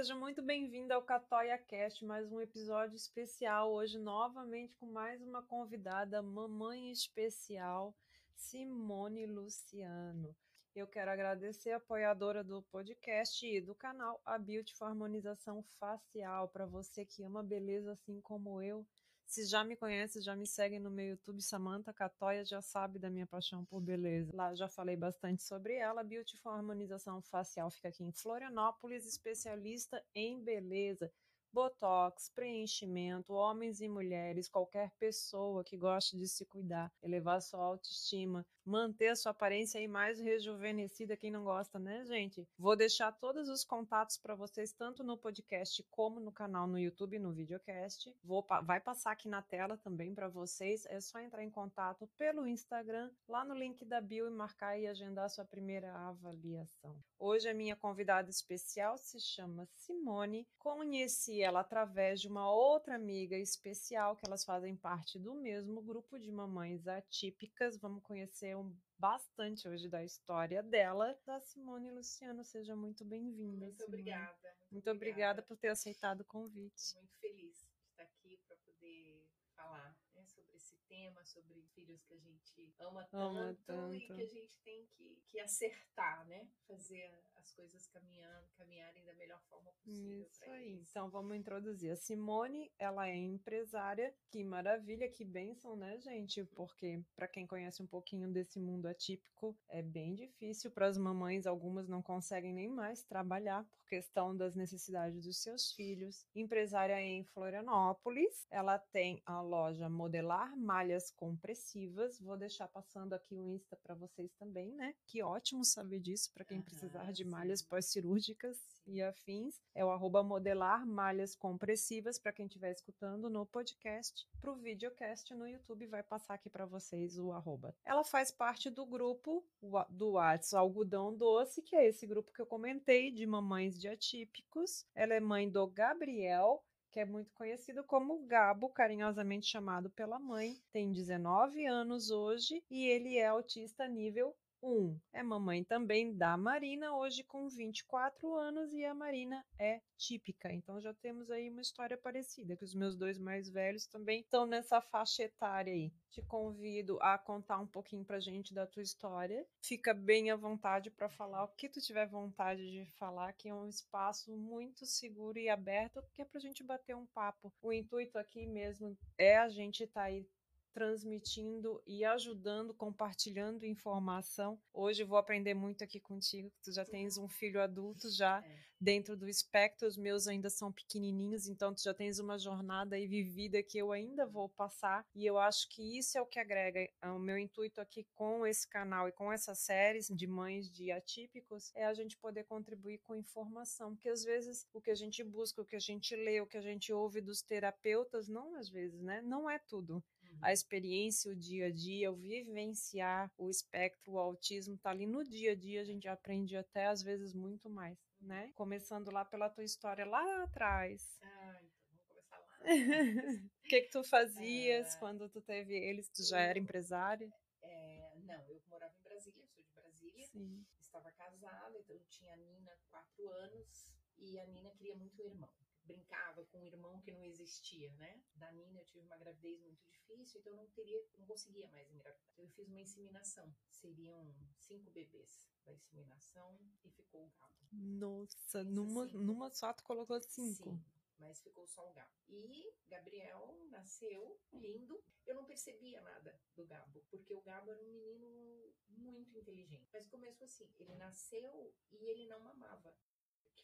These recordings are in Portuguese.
seja muito bem-vindo ao Catoia Cast, mais um episódio especial. Hoje, novamente, com mais uma convidada, mamãe especial, Simone Luciano. Eu quero agradecer a apoiadora do podcast e do canal, a Beauty Harmonização Facial, para você que ama beleza assim como eu. Se já me conhece, já me segue no meu YouTube, Samantha Catoia, já sabe da minha paixão por beleza. Lá já falei bastante sobre ela. Beautiful Harmonização Facial fica aqui em Florianópolis, especialista em beleza botox, preenchimento, homens e mulheres, qualquer pessoa que goste de se cuidar, elevar sua autoestima, manter sua aparência aí mais rejuvenescida, quem não gosta, né, gente? Vou deixar todos os contatos para vocês, tanto no podcast como no canal no YouTube, no videocast. Vou, vai passar aqui na tela também para vocês. É só entrar em contato pelo Instagram, lá no link da bio e marcar e agendar sua primeira avaliação. Hoje a minha convidada especial se chama Simone. Conheci ela através de uma outra amiga especial, que elas fazem parte do mesmo grupo de mamães atípicas. Vamos conhecer um, bastante hoje da história dela. Da Simone Luciano, seja muito bem-vinda. Muito obrigada. Muito, muito obrigada. por ter aceitado o convite. Muito feliz de estar aqui para poder falar né, sobre esse tema, sobre filhos que a gente ama tanto, ama tanto, e que a gente tem que, que acertar, né? Fazer as coisas caminhando, caminharem da melhor forma possível. Isso aí. Eles. Então vamos introduzir. A Simone, ela é empresária. Que maravilha, que bênção, né, gente? Porque para quem conhece um pouquinho desse mundo atípico, é bem difícil para as mamães. Algumas não conseguem nem mais trabalhar por questão das necessidades dos seus filhos. Empresária em Florianópolis, ela tem a loja Modelar Malhas Compressivas. Vou deixar passando aqui o Insta para vocês também, né? Que ótimo saber disso para quem precisar de malhas pós-cirúrgicas e afins. É o arroba Modelar Malhas Compressivas para quem estiver escutando no podcast. Para o videocast no YouTube vai passar aqui para vocês o arroba. Ela faz parte do grupo do WhatsApp Algodão Doce, que é esse grupo que eu comentei de mamães de atípicos. Ela é mãe do Gabriel, que é muito conhecido como Gabo, carinhosamente chamado pela mãe. Tem 19 anos hoje e ele é autista nível 1. É mamãe também da Marina, hoje com 24 anos, e a Marina é típica. Então já temos aí uma história parecida, que os meus dois mais velhos também estão nessa faixa etária aí. Te convido a contar um pouquinho pra gente da tua história. Fica bem à vontade para falar o que tu tiver vontade de falar, que é um espaço muito seguro e aberto, que é pra gente bater um papo. O intuito aqui mesmo é a gente estar tá aí transmitindo e ajudando, compartilhando informação. Hoje vou aprender muito aqui contigo, que tu já tens um filho adulto já é. dentro do espectro, os meus ainda são pequenininhos, então tu já tens uma jornada aí vivida que eu ainda vou passar, e eu acho que isso é o que agrega. O meu intuito aqui com esse canal e com essas séries de mães de atípicos é a gente poder contribuir com informação, porque às vezes o que a gente busca, o que a gente lê, o que a gente ouve dos terapeutas, não às vezes, né? Não é tudo. A experiência, o dia a dia, o vivenciar o espectro, o autismo, tá ali no dia a dia, a gente aprende até às vezes muito mais, né? Começando lá pela tua história lá atrás. Ah, então vamos começar lá. O que que tu fazias é... quando tu teve eles? Tu já era empresária? É, não, eu morava em Brasília, sou de Brasília. Sim. Estava casada, então eu tinha a Nina quatro anos e a Nina queria muito irmão brincava com um irmão que não existia, né? Da Nina eu tive uma gravidez muito difícil, então eu não teria, não conseguia mais engravidar. Então eu fiz uma inseminação. Seriam cinco bebês da inseminação e ficou o gabo. Nossa, numa, numa só tu colocou cinco. Sim mas ficou só o Gabo. E Gabriel nasceu lindo. Eu não percebia nada do Gabo, porque o Gabo era um menino muito inteligente. Mas começou assim: ele nasceu e ele não mamava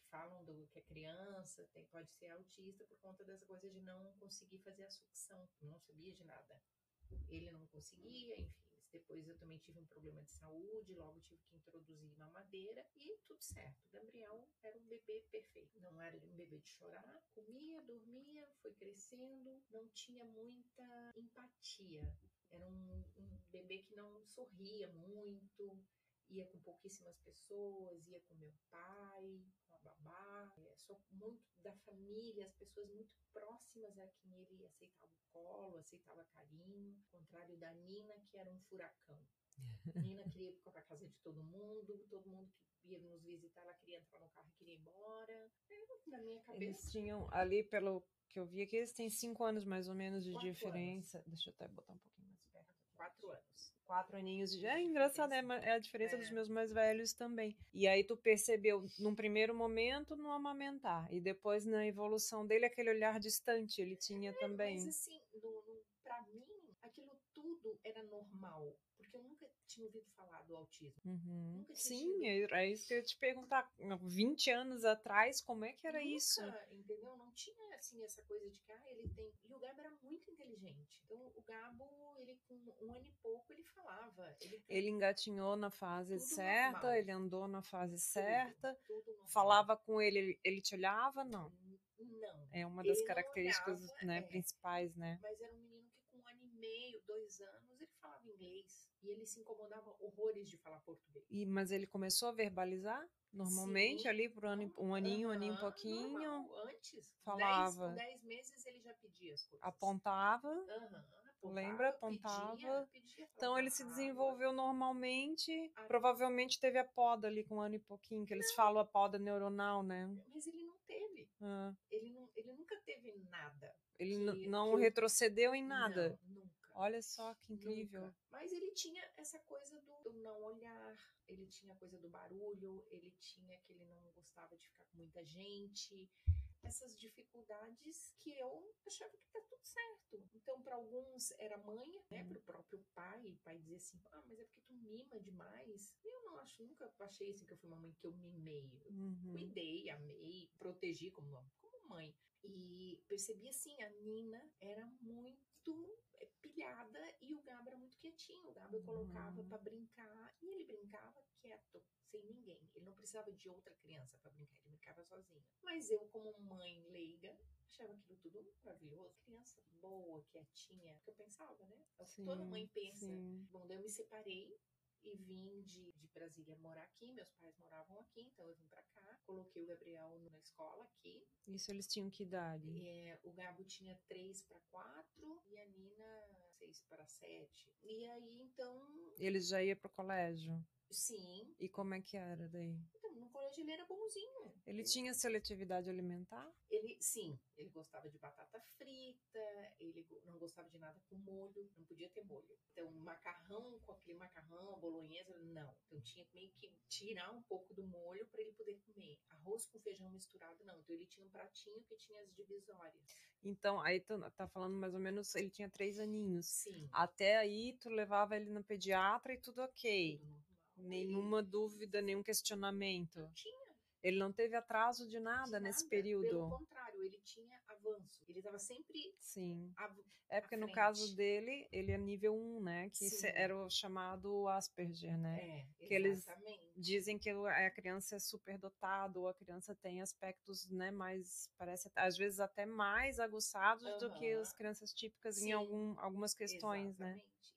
falam do que é criança, tem, pode ser autista por conta dessa coisa de não conseguir fazer a sucção. Não sabia de nada. Ele não conseguia, enfim. Depois eu também tive um problema de saúde, logo tive que introduzir mamadeira e tudo certo. Gabriel era um bebê perfeito. Não era um bebê de chorar, comia, dormia, foi crescendo, não tinha muita empatia. Era um, um bebê que não sorria muito, ia com pouquíssimas pessoas, ia com meu pai, a babá, é, só muito da família, as pessoas muito próximas a quem ele aceitava o colo, aceitava carinho, ao contrário da Nina, que era um furacão. Nina queria ir para casa de todo mundo, todo mundo que ia nos visitar, ela queria entrar no carro e queria ir embora. na minha cabeça. Eles tinham ali, pelo que eu vi aqui, eles têm cinco anos mais ou menos de Quatro diferença. Deixa eu até botar um pouquinho mais perto. Quatro anos. Quatro aninhos de. É engraçado, é, é a diferença É. dos meus mais velhos também. E aí tu percebeu, num primeiro momento, no amamentar. E depois, na evolução dele, aquele olhar distante ele tinha também. Mas assim, no, no, pra mim, aquilo tudo era normal. Porque eu nunca tinha ouvido falar do autismo. Uhum. Nunca tinha Sim, tido. é isso que eu ia te perguntar. 20 anos atrás, como é que era Nunca, isso? Entendeu? Não tinha assim essa coisa de que ah, ele tem. E o Gabo era muito inteligente. Então o Gabo, ele com um ano e pouco, ele falava. Ele, Ele engatinhou na fase Tudo certa, normal. ele andou na fase certa, tudo falava com ele, ele, te olhava? Não. Não. É uma das Ele características olhava, né, é. principais, né? Mas era um menino que com um ano e meio, dois anos, ele falava inglês. E ele se incomodava horrores de falar português. E, mas ele começou a verbalizar normalmente Sim. ali por um, ano, um aninho, um aninho e Aham, pouquinho, normal. Antes, falava. Dez, com 10 meses ele já pedia as coisas. apontava. Aham, apontava, Lembra? pedia, Apontava. pedia, Então falava ele se desenvolveu normalmente. Ah. Provavelmente teve a poda ali com um ano e pouquinho, que eles falam a poda neuronal, né? Mas ele não teve. Ah, Ele, não, ele nunca teve nada. ele Que- não que eu- retrocedeu em nada. Não, nunca. Olha só que incrível. Nunca. Mas ele tinha essa coisa do, do não olhar, ele tinha a coisa do barulho, ele tinha que ele não gostava de ficar com muita gente. Essas dificuldades que eu achava que tá tudo certo. Então, para alguns era manha, né? Uhum. Pro próprio pai, o pai dizia assim: ah, mas é porque tu mima demais. Eu não acho, nunca achei assim que eu fui uma mãe que eu mimei. Eu Uhum. cuidei, amei, protegi como, como mãe. E percebi assim, a Nina era muito eh, pilhada e o Gabo era muito quietinho. O Gabo eu colocava Uhum. pra brincar e ele brincava quieto, sem ninguém. Ele não precisava de outra criança pra brincar, ele brincava sozinho. Mas eu, como mãe leiga, achava aquilo tudo maravilhoso. Criança boa, quietinha, que eu pensava, né? É o que toda mãe pensa. sim. Bom, daí eu me separei e vim de, de Brasília morar aqui. Meus pais moravam aqui, então eu vim pra cá. Coloquei o Gabriel na escola aqui. Isso eles tinham que idade? É, o Gabo tinha 3 para 4 e a Nina 6 para 7. E aí, então, Eles já iam pro colégio. Sim. E como é que era daí? Então, no colégio ele era bonzinho. Ele tinha seletividade alimentar? Ele, sim, ele gostava de batata frita, ele não gostava de nada com molho, não podia ter molho. Então, macarrão com aquele macarrão, bolonhesa, não. Então, tinha meio que tirar um pouco do molho para ele poder comer. Arroz com feijão misturado, não. Então, ele tinha um pratinho que tinha as divisórias. Então, aí tu tá falando mais ou menos, ele tinha três aninhos. Sim. Até aí, tu levava ele no pediatra e tudo ok. tudo. Nenhuma dúvida, nenhum questionamento. Ele tinha Ele não teve atraso de nada de nesse nada. Pelo período. contrário, ele tinha avanço. Ele estava sempre. Sim. É porque no caso dele, ele é nível 1, né? Que Sim. era o chamado Asperger, né? É, Que eles-. Dizem que a criança é superdotada ou a criança tem aspectos, né, mais, parece às vezes até mais aguçados do que as crianças típicas em Sim. algum, algumas questões, né? Exatamente. Eu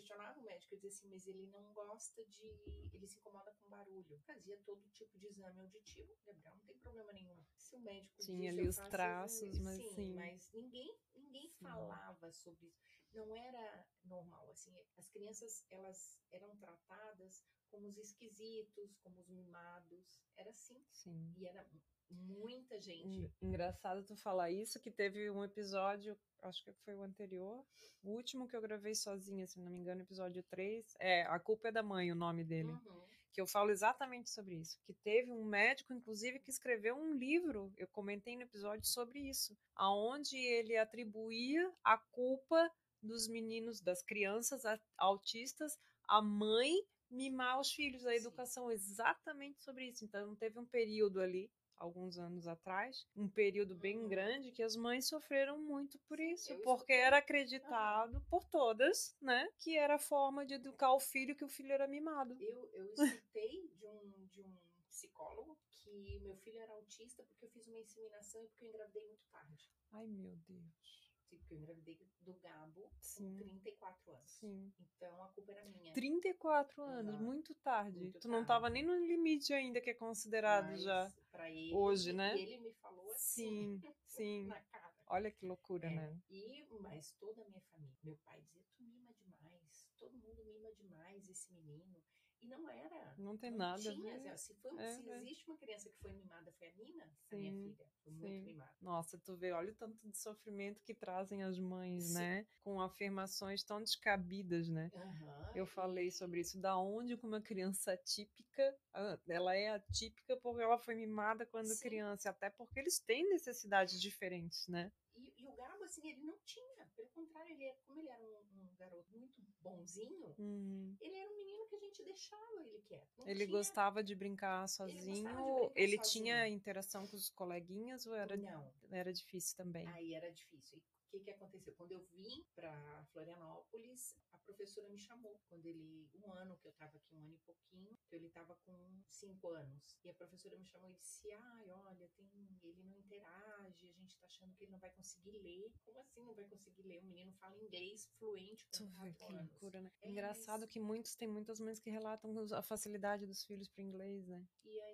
questionava o médico, eu dizia assim, mas ele não gosta de. Ele se incomoda com barulho. Fazia todo tipo de exame auditivo. Gabriel, não tem problema nenhum. Se o médico Tinha ali os traços, mas sim. mas ninguém, ninguém Sim. falava sobre isso. Não era normal, assim, as crianças, elas eram tratadas como os esquisitos, como os mimados, era assim, Sim. e era muita gente. En- Engraçado tu falar isso, que teve um episódio, acho que foi o anterior, o último que eu gravei sozinha, se não me engano, episódio 3. É, A Culpa é da Mãe, o nome dele. Uhum. que eu falo exatamente sobre isso. Que teve um médico, inclusive, que escreveu um livro, eu comentei no episódio sobre isso, aonde ele atribuía a culpa dos meninos, das crianças a- autistas, à mãe mimar os filhos, a Sim. educação, exatamente sobre isso. Então, teve um período ali, alguns anos atrás, um período bem Uhum. grande que as mães sofreram muito por isso, eu porque escutei. era acreditado por todas, né, que era a forma de educar o filho que o filho era mimado. Eu, eu escutei de um, de um psicólogo que meu filho era autista porque eu fiz uma inseminação e porque eu engravidei muito tarde. Ai, meu Deus. Porque eu engravidei do Gabo Sim. com 34 anos. Sim. Então a culpa era minha. 34 anos, muito tarde. Muito tu não tava tarde. nem no limite ainda que é considerado Mas já. ele, hoje, né? Ele me falou assim Sim, sim. na cara. Olha que loucura, É, né? E, mas toda a minha família, meu pai dizia, tu mima demais, todo mundo mima demais esse menino. E não era. Não tem não nada. Tinha, a ver. se, foi, É, se é. existe uma criança que foi mimada, foi a Nina, a Sim, minha filha. Foi muito sim. mimada. Nossa, tu vê, olha o tanto de sofrimento que trazem as mães, Sim. né? Com afirmações tão descabidas, né? Aham, Eu falei sobre isso, da onde que uma criança atípica, ah, ela é atípica porque ela foi mimada quando criança, até porque eles têm necessidades diferentes, né? E, e o Gabo, assim, ele não tinha. Pelo contrário, ele, como ele era um, um garoto muito bonzinho, Hum. ele era um menino que a gente deixava ele quieto. Ele tinha- gostava de brincar sozinho, brincar ele sozinho. tinha interação com os coleguinhas ou era, Não, era difícil também? aí era difícil. E que, que aconteceu? Quando eu vim para Florianópolis, a professora me chamou. Quando ele, um ano que eu estava aqui, um ano e pouquinho, então ele estava com cinco anos. E a professora me chamou e disse: Ai, olha, tem, ele não interage, a gente tá achando que ele não vai conseguir ler. Como assim não vai conseguir ler? O menino fala inglês fluente com que anos. loucura, né? É, Engraçado mas- que muitos, tem muitas mães que relatam a facilidade dos filhos para inglês, né? E aí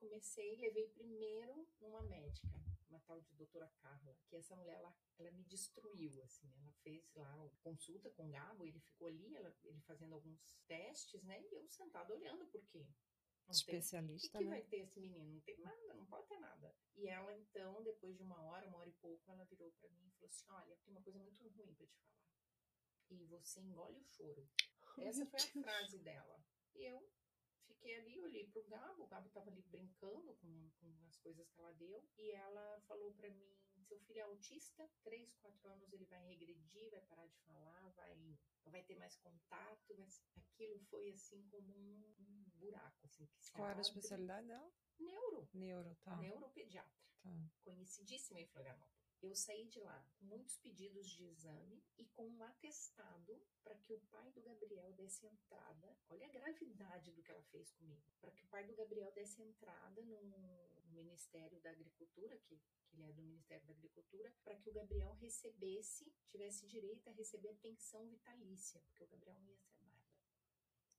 comecei, levei primeiro numa médica, uma tal de doutora Carla, que essa mulher, ela, ela me destruiu, assim, ela fez lá consulta com o Gabo, ele ficou ali, ela- ele fazendo alguns testes, né, e eu sentada olhando, porque não tem o que, Especialista, que né? vai ter esse menino? Não tem nada, não pode ter nada. E ela, então, depois de uma hora, uma hora e pouco, ela virou pra mim e falou assim: Olha, tem uma coisa muito ruim pra te falar. E você engole o choro. Essa foi a frase dela. E eu fiquei ali, olhei pro Gabo, o Gabo tava ali brincando com, com as coisas que ela deu. E ela falou pra mim: Seu filho é autista, 3, 4 anos ele vai regredir, vai parar de falar, vai. Não vai ter mais contato, mas aquilo foi assim como um, um buraco, assim, que se Qual era a especialidade dela? Neuro, Neuro, tá. neuropediatra tá. conhecidíssima em Florianópolis. Eu saí de lá com muitos pedidos de exame e com um atestado para que o pai do Gabriel desse entrada. Olha a gravidade do que ela fez comigo. Para que o pai do Gabriel desse entrada no, no Ministério da Agricultura, que, que ele é do Ministério da Agricultura, para que o Gabriel recebesse, tivesse direito a receber a pensão vitalícia, porque o Gabriel não ia ser nada.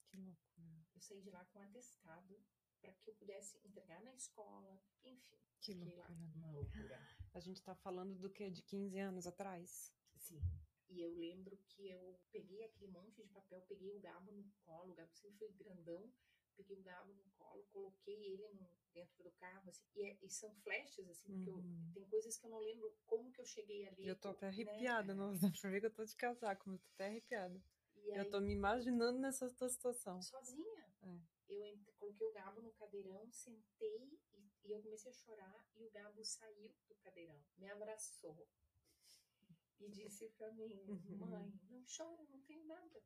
Que loucura. Eu saí de lá com um atestado para que eu pudesse entregar na escola, enfim. Que loucura. né? uma loucura. A gente tá falando do que? De 15 anos atrás? Sim. E eu lembro que eu peguei aquele monte de papel, peguei o Gabo no colo, o Gabo sempre foi grandão, peguei o Gabo no colo, coloquei ele no- dentro do carro, assim, e, é- e são flashes, assim, porque eu- Uhum. tem coisas que eu não lembro como que eu cheguei ali. Eu tô até né? arrepiada, não dá pra ver que eu tô de casaco, mas eu tô até arrepiada. E Eu aí, tô me imaginando nessa tua situação. sozinha. É. Eu ent- coloquei o Gabo no cadeirão, sentei e, e eu comecei a chorar e o Gabo saiu do cadeirão, me abraçou e disse pra mim, Uhum. mãe, não chora, não tem nada.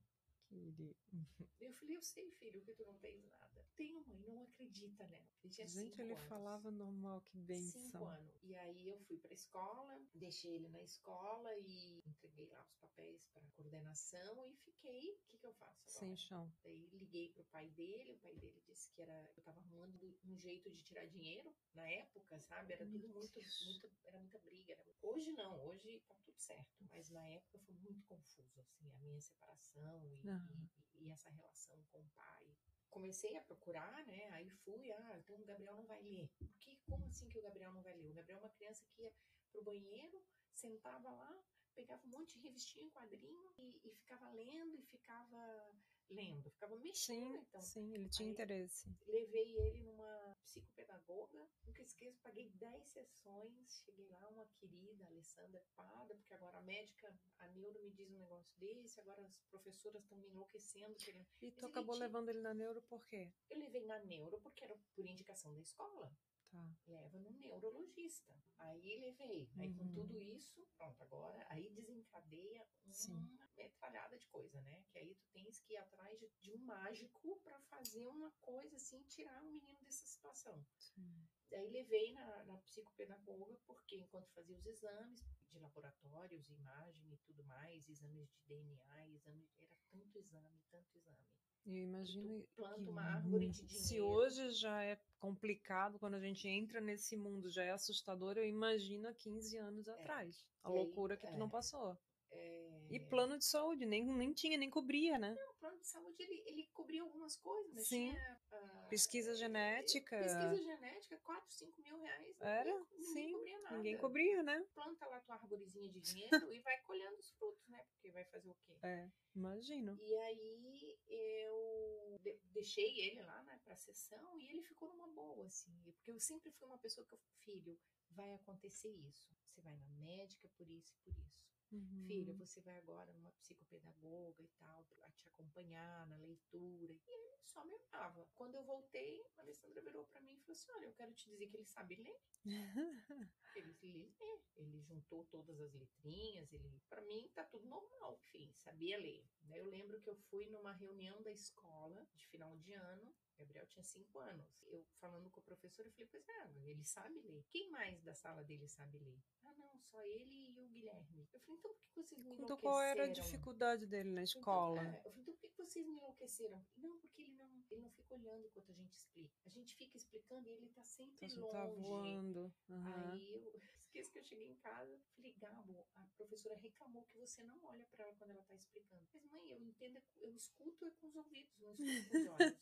Querido. Eu falei, eu sei, filho, que tu não tens nada. Tenho, mãe, não acredita nela. Ele tinha Gente, cinco ele anos. falava normal, que Cinco benção. anos. E aí eu fui pra escola, deixei ele na escola e entreguei lá os papéis pra coordenação e fiquei. O que, que eu faço agora? Sem chão. Daí liguei pro pai dele, o pai dele disse que era eu tava arrumando um jeito de tirar dinheiro na época, sabe? Era tudo muito, muito era muita briga. era- Hoje não, hoje tá tudo certo, mas na época foi muito confuso assim, a minha separação e, Aham. E- essa relação com o pai. Comecei a procurar, né? Aí fui, ah, então o Gabriel não vai ler. Por que, como assim que o Gabriel não vai ler? O Gabriel é uma criança que ia pro banheiro, sentava lá, pegava um monte de revistinha, quadrinho e, e ficava lendo e ficava lendo, ficava mexendo. Sim, então, sim, ele tinha Aí- interesse. levei ele numa psicopedagoga, nunca esqueço, paguei 10 sessões, cheguei lá, uma querida, Alessandra Pada, porque agora a médica, a neuro me diz um negócio desse, agora as professoras estão me enlouquecendo, querendo... E tu acabou levando ele na neuro por quê? Eu levei na neuro porque era por indicação da escola, Tá. leva no neurologista. Aí levei, aí com Uhum. tudo isso, pronto, agora, aí desencadeia Sim. uma metralhada de coisa, né? Que aí tu tens que ir atrás de, de um mágico pra fazer uma coisa assim, tirar o menino dessa situação. Sim. Daí levei na, na psicopedagoga, porque enquanto fazia os exames de laboratórios, imagem e tudo mais, exames de DNA, exame, era tanto exame, tanto exame. Eu imagino Tu planta que uma árvore de se dinheiro. hoje já é complicado, quando a gente entra nesse mundo já é assustador, eu imagino há 15 anos atrás. A E aí, loucura que tu não é. passou. É, E plano de saúde, nem, nem tinha, nem cobria, né? O plano de saúde, ele, ele cobria algumas coisas, mas Sim. tinha... ah, Pesquisa eh, genética. Pesquisa genética, 4, 5 mil reais. Era? Ninguém, ninguém Sim. cobria nada. Ninguém cobria, né? Planta lá tua arvorezinha de dinheiro e vai colhendo os frutos, né? Porque vai fazer o quê? É, imagino. E aí eu de- deixei ele lá, né, pra sessão e ele ficou numa boa, assim. Porque eu sempre fui uma pessoa que eu, filho, vai acontecer isso. Você vai na médica por isso e por isso. Uhum. Filha, você vai agora numa psicopedagoga e tal, pra te acompanhar na leitura. E ele só me olhava. Quando eu voltei, a Alessandra virou pra mim e falou assim: Olha, eu quero te dizer que ele sabe ler. Ele, ele lê. Ele juntou todas as letrinhas. Ele, para mim, tá tudo normal. Enfim, sabia ler. Daí eu lembro que eu fui numa reunião da escola de final de ano. Gabriel tinha cinco anos. Eu falando com o professor, eu falei, pois é, ele sabe ler. Quem mais da sala dele sabe ler? Ah, não, só ele e o Guilherme. Eu falei, então por que vocês me Então qual era a enlouqueceram? dificuldade dele na Então, escola? é, eu falei, então por que vocês me enlouqueceram? Não, porque ele não, ele não fica olhando enquanto a gente explica. A gente fica explicando e ele tá sempre Então você longe. tá voando. Aham. Aí eu esqueço que eu cheguei em casa, falei, Gabo, a professora reclamou que você não olha pra ela quando ela tá explicando. Mas mãe, eu entendo, eu escuto é com os ouvidos, não escuto com os olhos.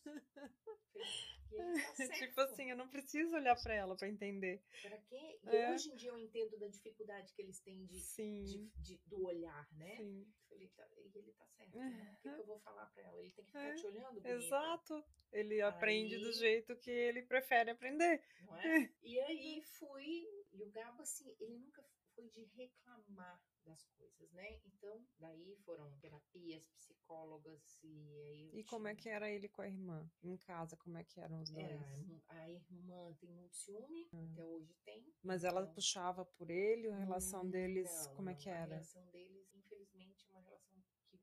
Falei, tá tipo assim, eu não preciso olhar pra ela pra entender. Pra quê? E É. hoje em dia eu entendo da dificuldade que eles têm de, de- de- do olhar, né? Sim. Falei, tá, e ele tá certo. Né? O que, que eu vou falar pra ela? Ele tem que ficar É, te olhando, bonita, Exato. Ele aprende do Aí- jeito que ele prefere aprender. não é? E aí fui, e o Gabo, assim, ele nunca foi de reclamar das coisas, né? Então, daí foram terapias, psicólogas, e aí E como é que era ele com a irmã? Em casa, como é que eram os dois? Era, a irmã- a tem muito ciúme, até hoje tem. Mas ela então- puxava por ele, a relação Hum, deles, não, como é que A era? relação deles, infelizmente, é uma relação que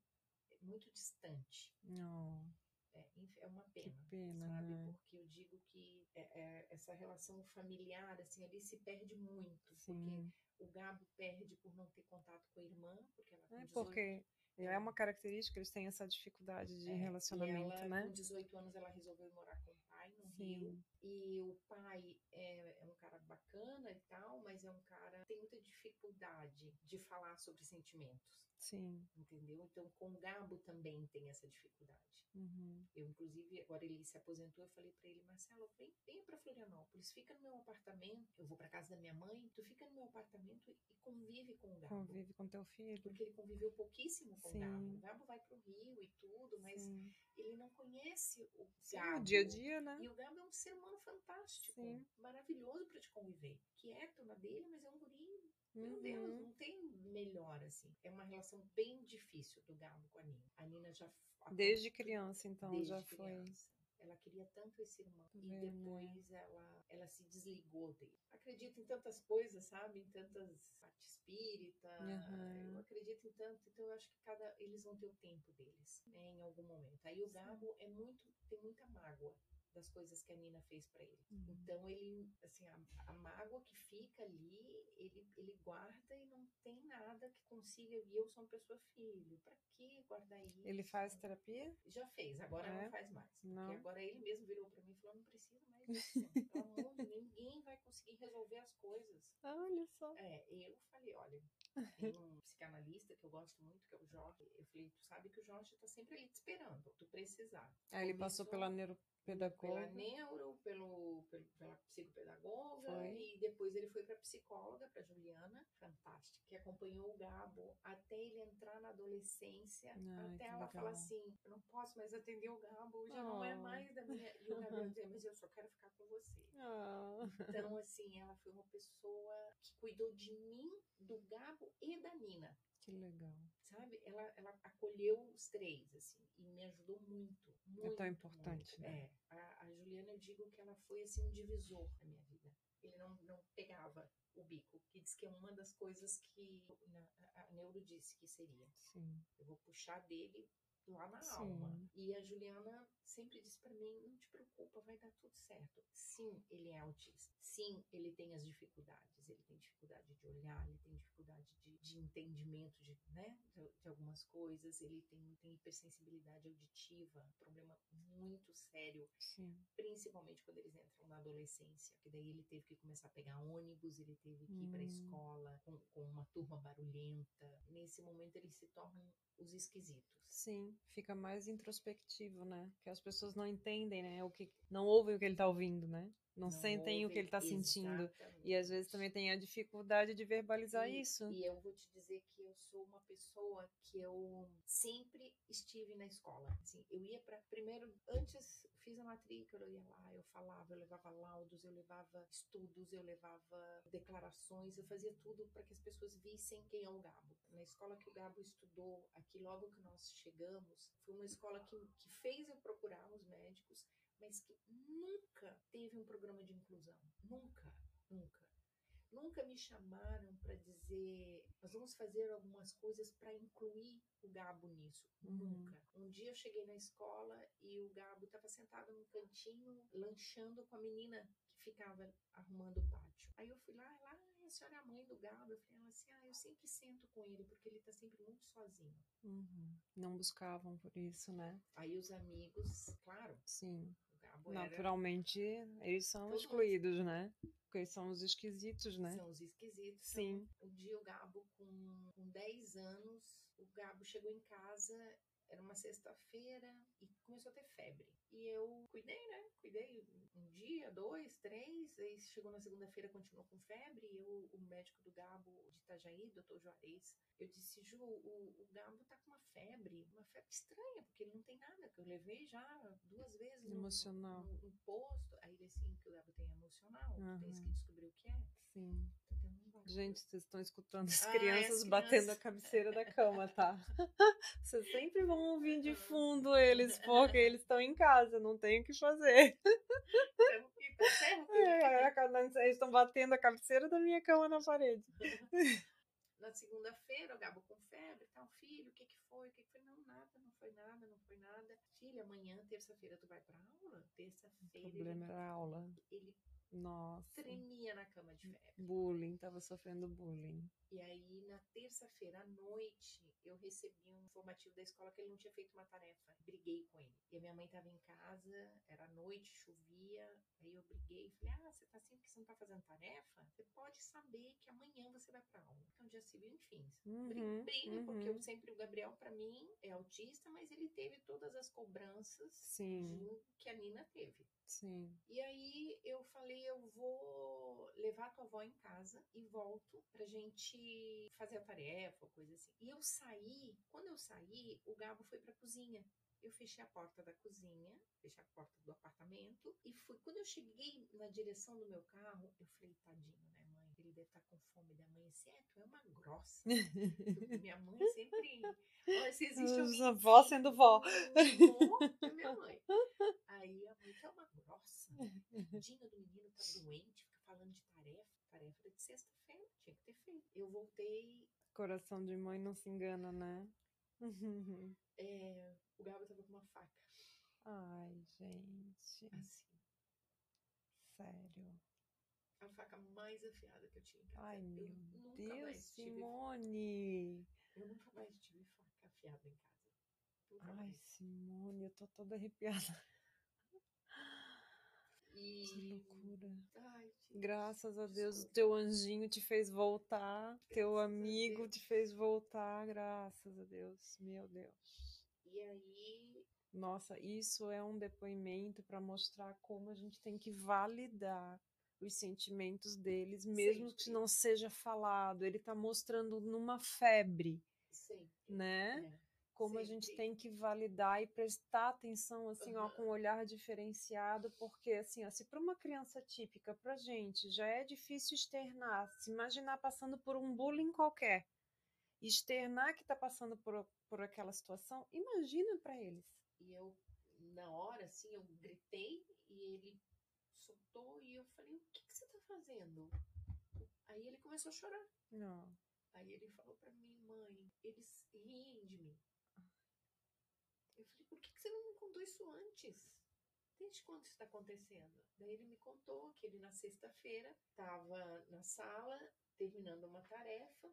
é muito distante. Não, É, é uma pena. pena, sabe? né? Porque eu digo que é- é, essa relação familiar, assim, ali se perde muito. Porque Sim. o Gabo perde por não ter contato com a irmã, porque ela com É 18 porque é uma característica, eles têm essa dificuldade de é, relacionamento, ela, né? Com 18 anos, ela resolveu morar com o pai no Rio. Sim. E o pai é, é um cara bacana e tal, mas é um cara que tem muita dificuldade de falar sobre sentimentos. Sim. Entendeu? Então, com o Gabo também tem essa dificuldade. Uhum. Eu, inclusive, agora ele se aposentou, eu falei pra ele, Marcelo, vem, venha pra Florianópolis, fica no meu apartamento, eu vou pra casa da minha mãe, tu fica no meu apartamento e, convive com o Gabo. Convive com teu filho. Porque ele conviveu pouquíssimo com Sim. o Gabo. O Gabo vai pro Rio e tudo, mas Sim. ele não conhece o Sim, Gabo. o dia a dia, né? E o Gabo é um ser humano fantástico, maravilhoso pra te conviver. Quieto na dele, mas é um guri meu Deus, Uhum. não tem melhor assim. É uma relação bem difícil do Gabo com a Nina. A Nina já Desde criança, então, desde já foi. criança. Ela queria tanto esse irmão e né? depois ela, ela se desligou dele. Acredito em tantas coisas, sabe? Em tantas parte espírita. Aham. Eu acredito em tanto, então eu acho que cada eles vão ter o tempo deles, né, em algum momento. Aí o Sim. Gabo é muito tem muita mágoa das coisas que a Nina fez pra ele. Uhum. Então ele, assim, a, a mágoa que fica ali, ele, ele guarda e não tem nada que consiga. E eu sou uma pessoa filho, pra que guardar isso? Ele faz terapia? Já fez, agora É? não faz mais. Não. Porque agora ele mesmo virou pra mim e falou: não precisa mais disso. Pelo amor de ninguém vai conseguir resolver as coisas. Olha só. É, eu falei, olha, tem um psicanalista que eu gosto muito, que é o Jorge. Eu falei, tu sabe que o Jorge tá sempre ali te esperando, tu precisar. Aí ele passou Começou pela Pela neuropedagoga. neuro, pelo, pelo- pela psicopedagoga, Foi. e depois ele foi pra psicóloga, pra Juliana, fantástica, que acompanhou o Gabo até ele entrar na adolescência, Ai, até ela falar legal. assim, eu não posso mais atender o Gabo, já não é Oh. mais da minha... E o Gabriel dizia, mas eu só quero ficar com você. Ah, Então, assim, ela foi uma pessoa que cuidou de mim, do Gabo e da Nina. que legal. Sabe? Ela, ela acolheu os três, assim, e me ajudou muito. muito É tão importante, muito. né? É. A, a Juliana, eu digo que ela foi, assim, um divisor na minha vida. Ele não, não pegava o bico, que diz que é uma das coisas que a, a Neuro disse que seria. Sim. Eu vou puxar dele lá na Sim. alma. E a Juliana sempre disse pra mim: não te preocupa, vai dar tudo certo. Sim, ele é autista. Sim, ele tem as dificuldades. Ele tem dificuldade de olhar, ele tem dificuldade de, de entendimento de, né, de, de algumas coisas. Ele tem, tem hipersensibilidade auditiva, problema muito sério Sim. principalmente quando eles entram na adolescência, que daí ele teve que começar a pegar ônibus, ele teve que ir para a Hum. escola com, com uma turma barulhenta. Nesse momento eles se tornam os esquisitos. Sim, fica mais introspectivo, né? Que as pessoas não entendem, né? O que não ouvem o que ele tá ouvindo, né? Não, não sentem o que ele está sentindo. E às vezes também tem a dificuldade de verbalizar e, isso. E eu vou te dizer que eu sou uma pessoa que eu sempre estive na escola. Assim, eu ia para primeiro antes fiz a matrícula, eu ia lá, eu falava, eu levava laudos, eu levava estudos, eu levava declarações, eu fazia tudo para que as pessoas vissem quem é o Gabo. Na escola que o Gabo estudou, aqui logo que nós chegamos, foi uma escola que, que fez eu procurar os médicos mas que nunca teve um programa de inclusão. Nunca, nunca. Nunca me chamaram para dizer, nós vamos fazer algumas coisas para incluir o Gabo nisso. Uhum. Nunca. Um dia eu cheguei na escola e o Gabo estava sentado num cantinho, lanchando com a menina que ficava arrumando o pátio. Aí eu fui lá, lá, a senhora é a mãe do Gabo. Eu falei assim, ah, eu sempre sento com ele, porque ele tá sempre muito sozinho. Uhum. Não buscavam por isso, né? Aí os amigos, claro. Sim. Naturalmente, eles são excluídos, né? Porque são os esquisitos, né? São os esquisitos. Sim. Então, um dia o Gabo, com, com 10 anos, o Gabo chegou em casa era uma sexta-feira e começou a ter febre. E eu cuidei, né? Cuidei um dia, dois, três. Aí chegou na segunda-feira, continuou com febre. E eu, o médico do Gabo de Itajaí, doutor Juarez, eu disse: Ju, o, o Gabo tá com uma febre, uma febre estranha, porque ele não tem nada. Que eu levei já duas vezes emocional. No, no, no posto. Aí ele assim: que o Gabo tem emocional, uhum. tem que descobrir o que é. Sim. Gente, vocês estão escutando as ah, crianças batendo a cabeceira da cama, tá? Vocês sempre vão ouvir de fundo eles, porque eles estão em casa, não tem o que fazer. É, eles estão batendo a cabeceira da minha cama na parede. Na segunda-feira, o Gabo com febre, tal, filho, o que que foi? O que que foi? Não, nada, não foi nada, não foi nada. Filha, amanhã, terça-feira, tu vai pra aula? Terça-feira. O problema ele, era a aula. Ele nossa. Tremia na cama de febre. Bullying, tava sofrendo bullying. E aí, na terça-feira à noite, eu recebi um informativo da escola que ele não tinha feito uma tarefa. Briguei com ele. E a minha mãe tava em casa, era noite, chovia. Aí eu briguei. Falei: Ah, você tá assim porque você não tá fazendo tarefa? Você pode saber que amanhã você vai pra aula. Então, dia civil, enfim. Uhum, brigo, uhum. porque eu sempre, o Gabriel, para mim, é autista, mas ele teve todas as cobranças Sim. que a Nina teve. Sim. E aí eu falei, eu vou levar a tua avó em casa e volto pra gente fazer a tarefa, coisa assim. E eu saí, quando eu saí, o Gabo foi pra cozinha. Eu fechei a porta da cozinha, fechei a porta do apartamento e fui. Quando eu cheguei na direção do meu carro, eu falei, tadinho, deve estar tá com fome de amanhecer. É, tu é uma grossa. minha mãe sempre. Olha, se existe alguém. Vó sendo vó. Vó minha mãe. Aí a mãe, tu é uma grossa. Tadinho do menino tá doente, fica falando de tarefa. Tarefa de sexta-feira, tinha que ter feito. Eu voltei. Coração de mãe não se engana, né? é, o Gabo tava com uma faca. Ai, gente. Assim. Sério. A faca mais afiada que eu tinha em casa. Ai, meu eu Deus, Simone! Tive... Eu nunca mais tive faca afiada em casa. Nunca Ai, mais. Simone, eu tô toda arrepiada. E... Que loucura. Ai, Graças a Deus, o teu anjinho te fez voltar, graças teu amigo te fez voltar, graças a Deus, meu Deus. E aí. Nossa, isso é um depoimento para mostrar como a gente tem que validar os sentimentos deles, mesmo Sempre. que não seja falado. Ele está mostrando numa febre, Sempre. né? É como Sempre. a gente tem que validar e prestar atenção assim, uhum. ó, com um olhar diferenciado, porque assim, ó, se para uma criança típica, para gente, já é difícil externar, se imaginar passando por um bullying qualquer, externar que está passando por, por aquela situação, imagina para eles. E eu, na hora, assim, eu gritei e ele soltou e eu falei, o que, que você está fazendo? Aí ele começou a chorar. Não. Aí ele falou para mim, mãe, eles riem de mim. Eu falei, por que, você não me contou isso antes? Desde quando isso está acontecendo? Daí ele me contou que ele na sexta-feira estava na sala terminando uma tarefa,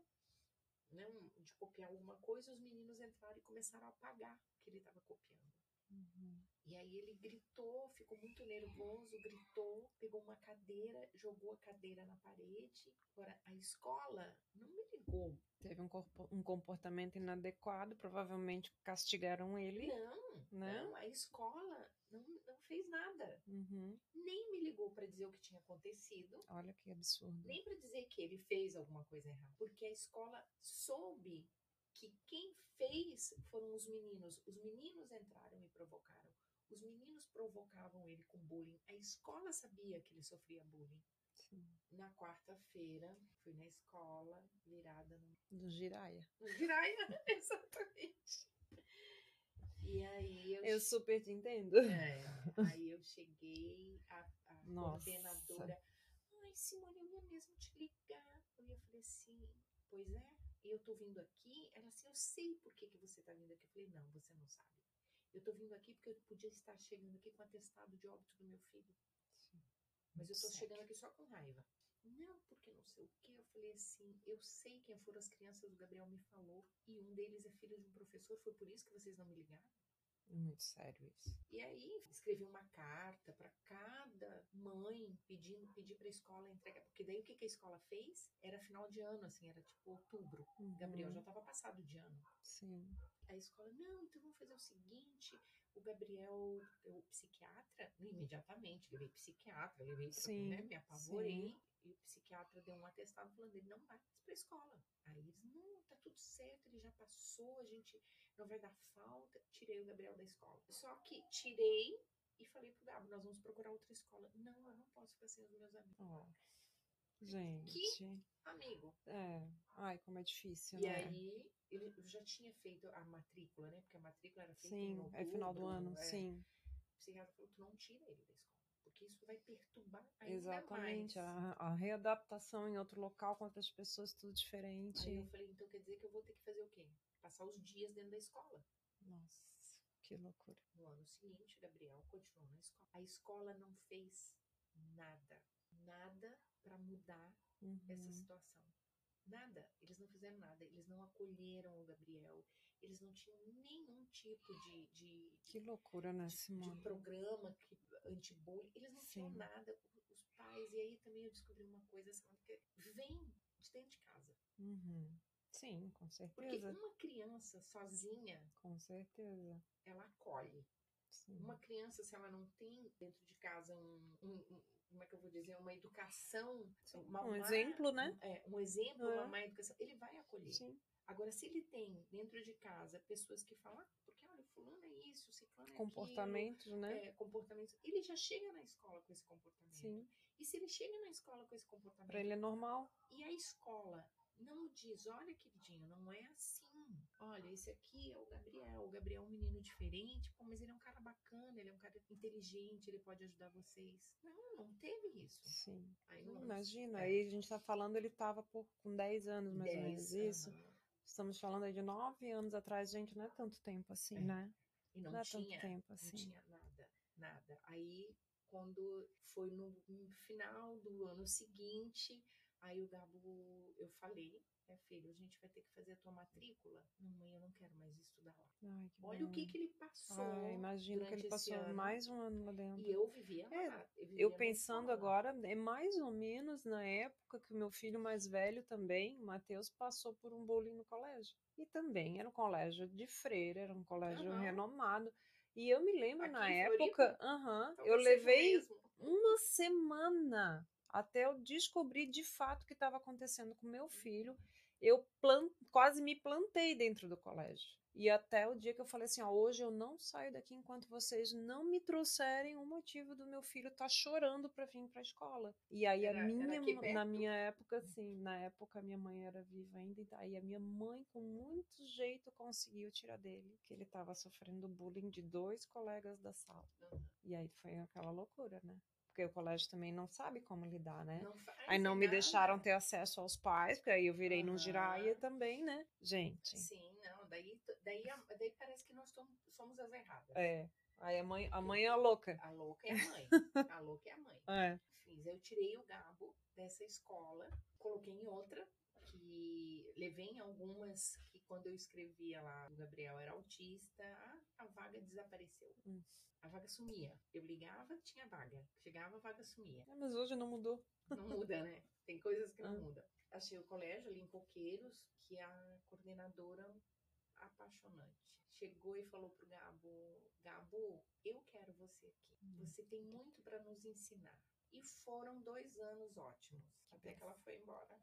né, de copiar alguma coisa, os meninos entraram e começaram a apagar o que ele estava copiando. Uhum. E aí ele gritou, ficou muito nervoso, gritou, pegou uma cadeira, jogou a cadeira na parede. Agora, a escola não me ligou. Teve um, corpo, um comportamento inadequado, provavelmente castigaram ele. Não, Né? não, a escola não, não fez nada. Uhum. Nem me ligou para dizer o que tinha acontecido, Olha que absurdo. nem para dizer que ele fez alguma coisa errada. Porque a escola soube que quem fez foram os meninos. Os meninos entraram e provocaram. Os meninos provocavam ele com bullying. A escola sabia que ele sofria bullying. Sim. Na quarta-feira, fui na escola, virada no, Do Jiraya. no Jiraya, exatamente. E aí eu, Eu super te entendo. é, aí eu cheguei, a, a coordenadora, ai Simone, eu ia mesmo te ligar. Eu falei assim, pois é, eu tô vindo aqui. Ela assim, eu sei por que, que você tá vindo aqui. Eu falei, não, você não sabe. Eu tô vindo aqui porque eu podia estar chegando aqui com atestado de óbito do meu filho. Mas eu tô chegando aqui só com raiva. Não, porque não sei o que. Eu falei assim, eu sei quem foram as crianças, o Gabriel me falou. E um deles é filho de um professor, foi por isso que vocês não me ligaram? Muito sério isso. E aí escrevi uma carta para cada mãe pedindo pedir para a escola entregar, porque daí o que, que a escola fez? Era final de ano, assim, era tipo outubro. Gabriel Uhum. já estava passado de ano. Sim. A escola, não, então vamos fazer o seguinte, o Gabriel, o psiquiatra, imediatamente, levei psiquiatra, levei, pra- Sim, né, me apavorei, sim. E o psiquiatra deu um atestado falando, ele não vai mais pra escola. Aí eles, não, tá tudo certo, ele já passou, a gente não vai dar falta. Tirei o Gabriel da escola. Só que tirei e falei pro Gabo, nós vamos procurar outra escola. Não, eu não posso ficar sem os meus amigos. Ó. Gente. Amigo, É. Ai, como é difícil, E né? aí, ele já tinha feito a matrícula, né? Porque a matrícula era feita em Sim, outubro. é final do ano, é. sim. O psiquiatra falou, tu não tira ele da escola, porque isso vai perturbar ainda Exatamente. mais. A, a readaptação em outro local com outras pessoas, tudo diferente. Aí eu falei, então quer dizer que eu vou ter que fazer o quê? Passar os dias dentro da escola. Nossa, que loucura. No ano seguinte, o Gabriel continuou na escola. A escola não fez nada, nada para mudar essa Uhum. situação. Nada. Eles não fizeram nada. Eles não acolheram o Gabriel. Eles não tinham nenhum tipo de, de, Que loucura, né, de Simone? programa que, anti-bullying. Eles não tinham Sim. nada. Os pais. E aí também eu descobri uma coisa, sabe? Que vem de dentro de casa. Uhum. Sim, com Porque certeza. uma criança sozinha, Com certeza. ela acolhe. Sim. Uma criança, se ela não tem dentro de casa um, um- um- como é que eu vou dizer, uma educação, uma Um má- exemplo, né? É, um exemplo, É. uma má educação, ele vai acolher. Sim. Agora, se ele tem dentro de casa pessoas que falam, ah, porque olha, o fulano é isso, ciclano é Comportamentos, aquilo, né? é, comportamentos, ele já chega na escola com esse comportamento. Sim. E se ele chega na escola com esse comportamento, Pra ele é normal. e a escola não diz, olha, queridinho, não é assim. Olha, esse aqui é o Gabriel. O Gabriel é um menino diferente, pô, mas ele é um cara bacana, ele é um cara inteligente, ele pode ajudar vocês. Não, não teve isso. Sim. Aí Imagina, é, aí a gente tá falando, ele tava por, com 10 anos, mais ou menos, isso. aham. Estamos falando aí de 9 anos atrás, gente, não é tanto tempo assim, É. né? E não, Não é tinha, tanto tempo não assim. tinha nada, nada. Aí, quando foi no final do ano seguinte, aí o Gabo, eu falei, é filho, a gente vai ter que fazer a tua matrícula. Mamãe, eu não quero mais estudar lá. Ai, que Olha o bom. que que ele passou. Ah, imagino que ele passou ano. mais um ano lá dentro. E eu vivia É, lá. vivia Eu pensando escola. agora, é mais ou menos na época que o meu filho mais velho também, o Matheus, passou por um bullying no colégio. E também era um colégio de freira, era um colégio Aham. renomado. E eu me lembro Aqui na época, aham, Talvez eu o levei uma semana até eu descobrir de fato o que estava acontecendo com meu filho. Eu plan- quase me plantei dentro do colégio. E até o dia que eu falei assim, ó, hoje eu não saio daqui enquanto vocês não me trouxerem o motivo do meu filho estar chorando para vir para a escola. E aí Era- a minha na minha época, sim, na época a minha mãe era viva ainda, e aí a minha mãe com muito jeito conseguiu tirar dele que ele estava sofrendo bullying de dois colegas da sala. E aí foi aquela loucura, né? Porque o colégio também não sabe como lidar, né? Não faz Aí não me nada. deixaram ter acesso aos pais, porque aí eu virei no Aham. Jiraya também, né? Gente, Sim, não. Daí, daí, daí parece que nós somos as erradas. é. Aí a mãe, a mãe é a louca. A louca é a mãe. a louca é a mãe. É. Eu tirei o Gabo dessa escola, coloquei em outra, que levei em algumas que quando eu escrevia lá, o Gabriel era autista, a, vaga desapareceu. Hum. A vaga sumia. Eu ligava, tinha vaga. Chegava, a vaga sumia. É, mas hoje não mudou. Não muda, né? Tem coisas que não Ah. mudam. Achei o colégio ali em Coqueiros, que a coordenadora apaixonante. Chegou e falou pro Gabo, Gabo, eu quero você aqui. Hum. Você tem muito para nos ensinar. E foram dois anos ótimos, até que ela foi embora.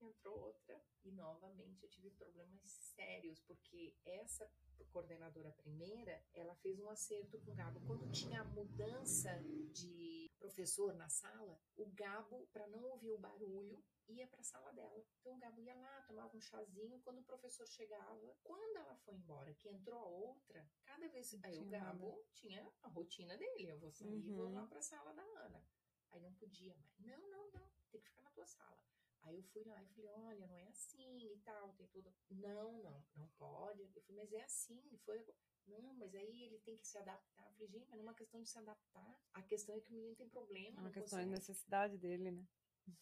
Entrou outra e novamente eu tive problemas sérios, porque essa coordenadora primeira, ela fez um acerto com o Gabo. Quando tinha a mudança de professor na sala, o Gabo, para não ouvir o barulho, ia para a sala dela. Então o Gabo ia lá, tomava um chazinho. Quando o professor chegava, quando ela foi embora, que entrou a outra, cada vez. Aí o tinha Gabo tinha a rotina dele. Eu vou sair e vou Uhum. lá para a sala da Ana. Aí não podia mais. Não, não, não. Tem que ficar na tua sala. Aí eu fui lá e falei, olha, não é assim e tal, tem tudo. Não, não, não pode. Eu falei, mas é assim, foi. Não, mas aí ele tem que se adaptar. Eu falei, gente, mas não é uma questão de se adaptar. A questão é que o menino tem problema. É uma questão de consegue. necessidade dele, né?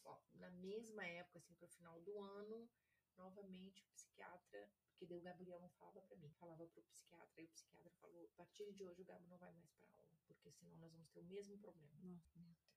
Ó, na mesma época, assim, pro final do ano, novamente o psiquiatra, porque daí o Gabriel não falava pra mim, falava pro psiquiatra, e o psiquiatra falou, a partir de hoje o Gabo não vai mais pra aula, porque senão nós vamos ter o mesmo problema. Nossa, meu.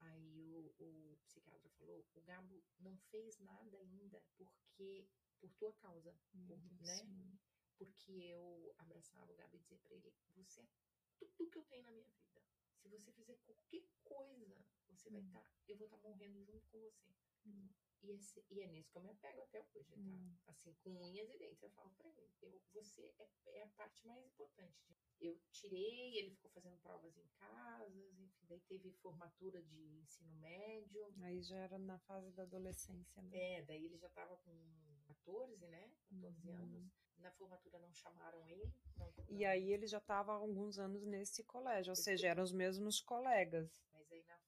Aí o, o psiquiatra falou, o Gabo não fez nada ainda porque, por tua causa, Por- Deus, né? sim. porque eu abraçava o Gabi e dizia pra ele: Você é tudo que eu tenho na minha vida. Se você fizer qualquer coisa, você vai Hum. estar. eu vou estar morrendo junto com você. Hum. E, esse- e é nisso que eu me apego até hoje, tá? Hum. Assim, com unhas e dentes. Eu falo pra ele: eu, Você é, é a parte mais importante. de- Eu tirei, ele ficou fazendo provas em casas, enfim, daí teve formatura de ensino médio. Aí já era na fase da adolescência, né? É, daí ele já tava com 14, né? 14 Uhum. anos. Na formatura não chamaram ele. não- E não- aí ele já estava há alguns anos nesse colégio, ou Esse seja, eram os mesmos colegas.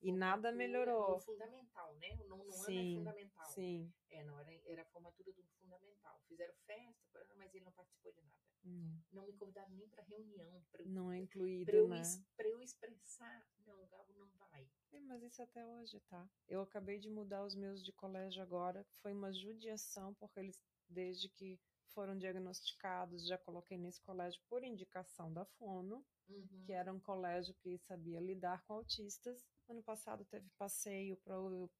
E nada formatura, melhorou. No fundamental, né? O nono ano é Sim, fundamental. Sim. É, não, era, era a formatura do fundamental. Fizeram festa, mas ele não participou de nada. Hum. Não me convidaram nem para reunião, para Não é pra incluído, eu, né? pra eu expressar. Não, o Gabo não vai. É, mas isso até hoje, tá? Eu acabei de mudar os meus de colégio agora. Foi uma judiação, porque eles, desde que foram diagnosticados, já coloquei nesse colégio por indicação da Fono, Uhum. que era um colégio que sabia lidar com autistas. Ano passado teve passeio para o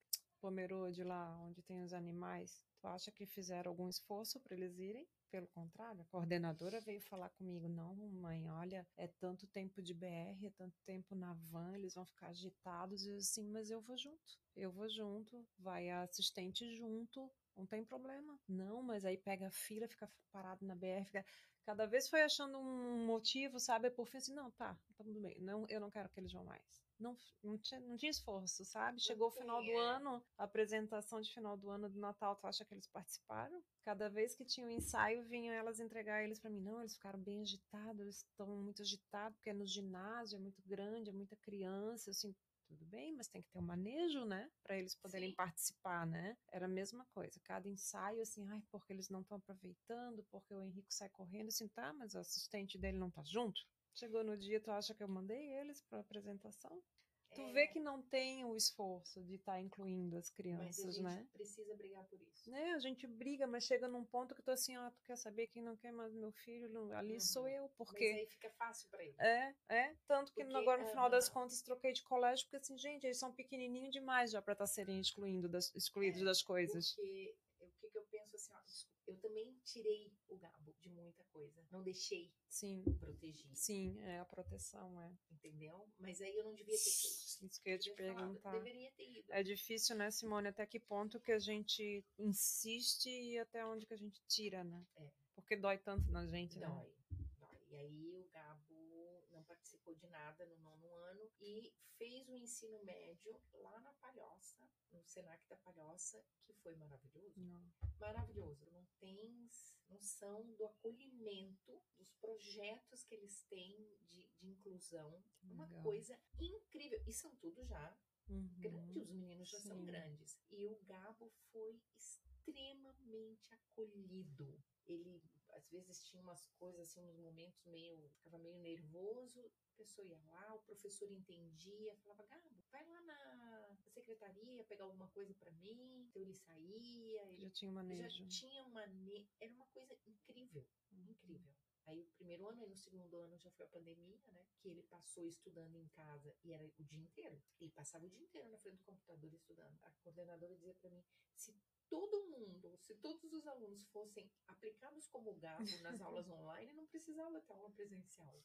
Pomerode lá, onde tem os animais. Tu acha que fizeram algum esforço para eles irem? Pelo contrário, a coordenadora veio falar comigo: não, mãe, olha, é tanto tempo de BR, é tanto tempo na van, eles vão ficar agitados. E assim, mas eu vou junto, eu vou junto, vai a assistente junto, não tem problema. Não, mas aí pega a fila, fica parado na BR, fica. Cada vez foi achando um motivo, sabe? Por fim, assim, não, tá, tá tudo bem. Não, eu não quero que eles vão mais. Não, não, tinha, não tinha esforço, sabe? Chegou o final do é. ano, a apresentação de final do ano do Natal, tu acha que eles participaram? Cada vez que tinha um ensaio, vinham elas entregar eles pra mim. Não, eles ficaram bem agitados, eles estão muito agitados, porque é no ginásio, é muito grande, é muita criança, assim, tudo bem, mas tem que ter um manejo, né? Pra eles poderem Sim. participar, né? Era a mesma coisa. Cada ensaio, assim, ai, porque eles não estão aproveitando, porque o Henrique sai correndo, assim, tá, mas o assistente dele não tá junto? Chegou no dia, tu acha que eu mandei eles pra apresentação? Tu É, vê que não tem o esforço de estar incluindo as Mas a crianças, gente né? precisa brigar por isso. Né, a gente briga, mas chega num ponto que tô assim, ó, tu quer saber quem não quer mais meu filho? Não, Ali Uhum. sou eu, Mas porque aí fica fácil pra ele. é, é, tanto que Porque, agora no final das contas troquei de colégio, porque assim, gente, eles são pequenininhos demais já pra estar serem excluindo das, excluídos É, das coisas. Porque o que, que eu penso assim, ó, desculpa, eu também tirei o Gabo de muita coisa. Não deixei Sim, proteger, sim, é a proteção, é. entendeu? Mas aí eu não devia ter feito. Isso que eu ia te perguntar. Deveria ter ido. É difícil, né, Simone, até que ponto que a gente insiste e até onde que a gente tira, né? É. Porque dói tanto na gente, né? Dói, dói. E aí o Gabo participou de nada no nono ano e fez o ensino médio lá na Palhoça, no Senac da Palhoça, que foi maravilhoso. Não. Maravilhoso. Não tens noção do acolhimento, dos projetos que eles têm de, de inclusão. Uma Legal. coisa incrível. E são tudo já Uhum. Grande, os meninos já são Sim. grandes. E o Gabo foi extremamente acolhido. Ele, às vezes, tinha umas coisas, assim, uns momentos meio. ficava meio nervoso. A pessoa ia lá, o professor entendia, falava: Gabo, vai lá na secretaria pegar alguma coisa pra mim. Então ele saía, ele Já tinha um manejo. já tinha uma. ne- Era uma coisa incrível, Uhum. incrível. Aí o primeiro ano, aí no segundo ano já foi a pandemia, né? Que ele passou estudando em casa e era o dia inteiro. Ele passava o dia inteiro na frente do computador estudando. A coordenadora dizia pra mim: se todo mundo, se todos os alunos fossem aplicados como gabo nas aulas online, não precisava ter aula presencial.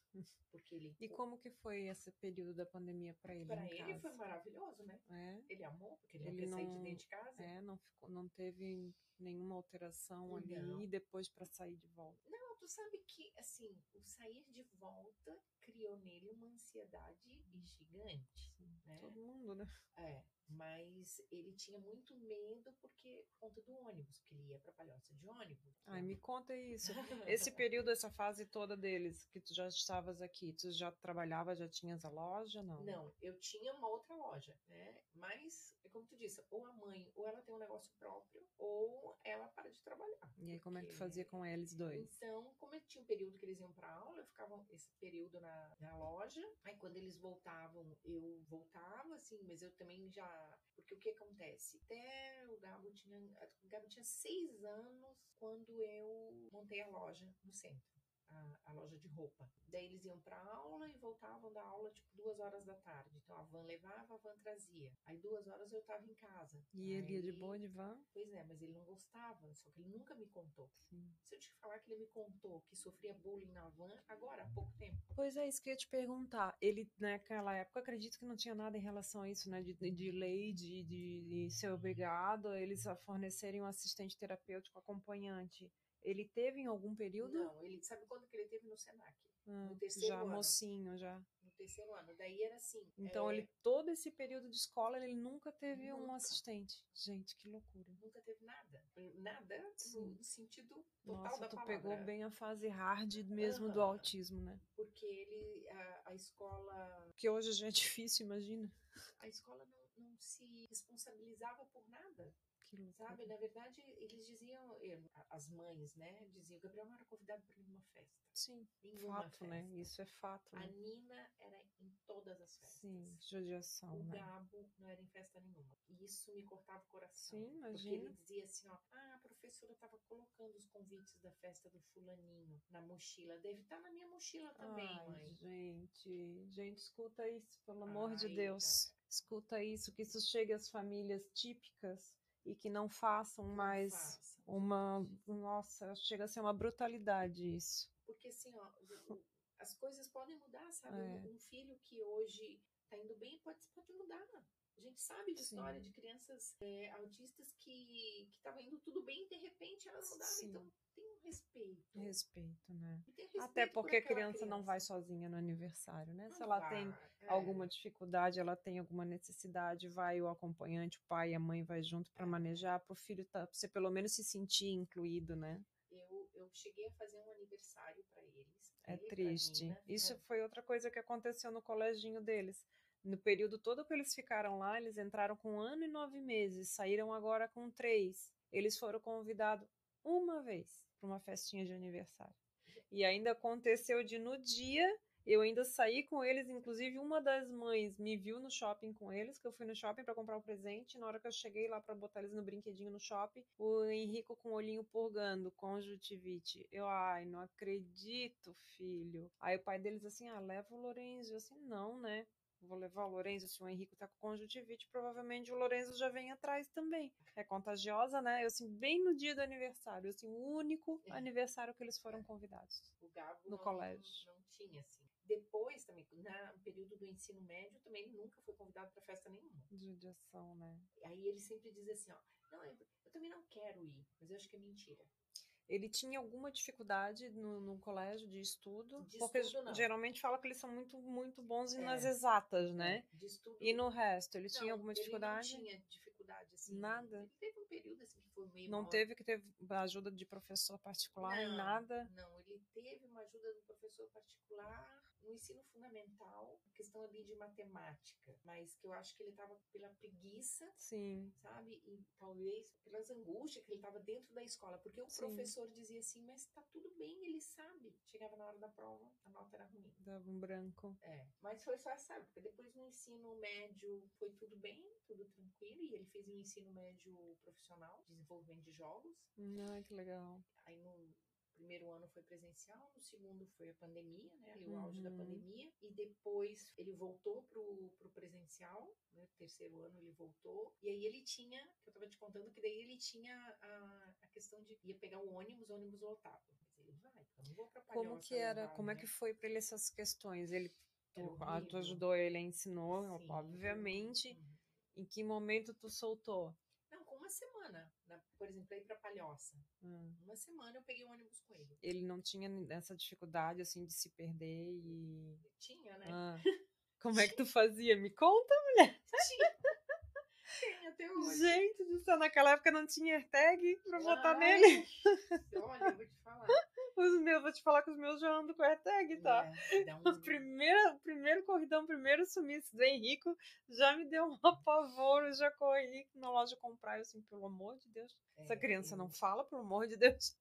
Porque ele. E como que foi esse período da pandemia para ele em ele casa? foi maravilhoso, né? É, Ele amou, porque ele, Ele não sair de dentro de casa. é, não ficou, não teve nenhuma alteração ali Não. e depois para sair de volta. Não, tu sabe que, assim, o sair de volta criou nele uma ansiedade gigante, Sim. né? Todo mundo, né? É, mas ele tinha muito medo porque, por conta do ônibus, que ele ia pra Palhoça de ônibus. Ai, me conta isso. Esse período, essa fase toda deles, que tu já estavas aqui, tu já trabalhava, já tinhas a loja, não? Não, eu tinha uma outra loja, né? Mas, é como tu disse, ou a mãe, ou ela tem um negócio próprio, ou ela para de trabalhar. E aí, como é que tu porque- fazia com eles dois? Então, como tinha um período que eles iam pra aula, eu ficava esse período na, na loja. Aí, quando eles voltavam, eu voltava, assim, mas eu também já. Porque o que acontece? Até o Gabo tinha. O Gabo tinha seis anos quando eu montei a loja no centro. A, a loja de roupa. Daí eles iam pra aula e voltavam da aula tipo duas horas da tarde. Então a van levava, a van trazia. Aí duas horas eu tava em casa. E ele ia de boa de van? Pois é, mas ele não gostava, só que ele nunca me contou. Sim. Se eu te falar que ele me contou que sofria bullying na van, agora, há pouco tempo. Pois é, isso que eu ia te perguntar. Ele, naquela época, acredito que não tinha nada em relação a isso, né? De, de lei, de, de ser obrigado eles a fornecerem um assistente terapêutico acompanhante. Ele teve em algum período? Não, ele sabe quando que ele teve no Senac? Ah, no terceiro já ano. mocinho, já. No terceiro ano. Daí era assim. Então, é, ele todo esse período de escola, ele nunca teve um Nunca. assistente. Gente, que loucura. nunca teve nada. Nada no Sim. sentido total Nossa, da tu palavra. pegou bem a fase hard mesmo do Aham. autismo, né? Porque ele, a, a escola, Que hoje já é difícil, imagina. a escola não, não se responsabilizava por nada. Que. Sabe, na verdade, eles diziam, eu- as mães, né, diziam, Gabriel não era convidado para nenhuma festa. Sim, Nenhuma fato, né? festa. Isso é fato. A Né? Nina era em todas as festas. Sim, judiação, O né? Gabo não era em festa nenhuma. E isso me cortava o coração. Sim, Porque imagina. ele dizia assim, ó, ah, a professora estava colocando os convites da festa do fulaninho na mochila. Deve estar na minha mochila também, Ai, mãe. gente, gente, escuta isso, pelo amor de Ai, Deus. Escuta isso, que isso chegue às famílias típicas e que não façam Não mais faça. uma. Nossa, chega a ser uma brutalidade isso. Porque assim, ó, as coisas podem mudar, sabe? É. Um, um filho que hoje tá indo bem pode, pode mudar. A gente sabe de Sim. história de crianças é, autistas que estavam indo tudo bem e de repente elas mudaram. Sim. Então tem um respeito. Respeito, né? Tem respeito Até por porque a aquela criança, não vai sozinha no aniversário, né? Não Se ela tem vai, é. alguma dificuldade, ela tem alguma necessidade, vai o acompanhante, o pai e a mãe vai junto para É. manejar, para o filho tá, você pelo menos se sentir incluído, né? Eu, eu cheguei a fazer um aniversário para eles. pra É ele triste. Nina. Isso É, foi outra coisa que aconteceu no coleginho deles. No período todo que eles ficaram lá, eles entraram com um ano e nove meses, saíram agora com três. Eles foram convidados uma vez para uma festinha de aniversário. E ainda aconteceu de no dia eu ainda saí com eles, inclusive uma das mães me viu no shopping com eles, que eu fui no shopping para comprar o presente. Na hora que eu cheguei lá para botar eles no brinquedinho no shopping, o Henrico com o olhinho purgando, conjuntivite. Eu, ai, não acredito, filho. Aí o pai deles assim, ah, leva o Lorenzo. Eu assim, não, né? Vou levar o Lorenzo, se o Henrico tá com conjuntivite, provavelmente o Lorenzo já vem atrás também. É contagiosa, né? Eu assim, bem no dia do aniversário, assim, o único É. aniversário que eles foram convidados. O Gabo no não, colégio. Não, tinha, assim. Depois, também, no período do ensino médio, também ele nunca foi convidado para festa nenhuma. Judiação, né? Aí ele sempre diz assim, ó, não, eu, eu também não quero ir, mas eu acho que é mentira. Ele tinha alguma dificuldade no, no colégio de estudo? De porque estudo, geralmente fala que eles são muito, muito bons É. nas exatas, né? De estudo. E no resto, ele tinha Não, alguma Ele dificuldade? não tinha dificuldade, assim. Nada? Ele teve um período, assim, que foi meio Não mal- teve que ter ajuda de professor particular Não, nada? Não, ele teve uma ajuda do professor particular no ensino fundamental, questão ali de matemática, mas que eu acho que ele estava pela preguiça, Sim. sabe? E talvez pelas angústias que ele estava dentro da escola, porque o Sim. professor dizia assim, mas tá tudo bem, ele sabe. Chegava na hora da prova, a nota era ruim. Dava um branco. É, mas foi só essa época. Depois no ensino médio foi tudo bem, tudo tranquilo, e ele fez o ensino médio profissional, desenvolvimento de jogos. Ai, que legal. Aí no primeiro ano foi presencial, no segundo foi a pandemia, né? Ali o auge da Uhum. pandemia. E depois ele voltou pro, pro presencial, né? Terceiro ano ele voltou. E aí ele tinha, que eu tava te contando, que daí ele tinha a, a questão de ia pegar o ônibus, ônibus lotado. Mas ele vai, eu não vou pra Como que era, como é né? que foi pra ele essas questões? Ele, tu, ah, tu ajudou ele, ensinou, Sim, obviamente. Uhum. Em que momento tu soltou? Não, com uma semana. Na- por exemplo, ir pra Palhoça. Hum. Uma semana eu peguei o ônibus com ele. Ele não tinha essa dificuldade, assim, de se perder e... Tinha, né? Ah, como é que tu fazia? Me conta. Tinha. Tem até hoje. Gente do céu, naquela época não tinha AirTag pra botar Ai, nele. Olha, eu vou te falar. Os meus, vou te falar que os meus já andam com AirTag, tá? É, um- O primeiro, corridão, o primeiro sumiço do Henrico já me deu um apavoro, já corri na loja comprar, eu assim, pelo amor de Deus, essa é, criança eu- não fala, pelo amor de Deus.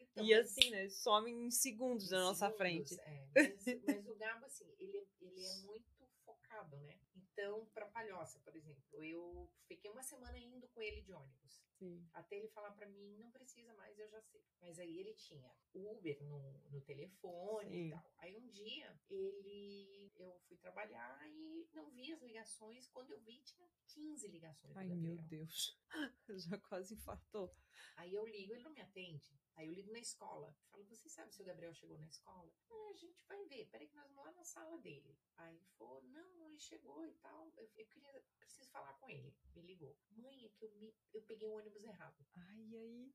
Então, e assim, né, some em segundos na nossa segundos, frente. é. Mas, mas o Gabo, assim, ele, ele é muito focado, né? Então, pra Palhoça, por exemplo, eu fiquei uma semana indo com ele de ônibus. Sim. Até ele falar pra mim, não precisa mais, eu já sei. Mas aí ele tinha Uber no, no telefone Sim. e tal. Aí um dia, ele... Eu fui trabalhar e não vi as ligações. Quando eu vi, tinha 15 ligações Ai, meu. Deus. Já quase infartou. Aí eu ligo, ele não me atende. Aí eu ligo na escola. Falo, você sabe se o Gabriel chegou na escola? Ah, a gente vai ver. Peraí que nós vamos lá na sala dele. Aí ele falou, não, ele chegou e tal. Eu, eu queria, preciso falar com ele. Me ligou. Mãe, é que eu, me, eu peguei o ônibus errado. Ai, aí?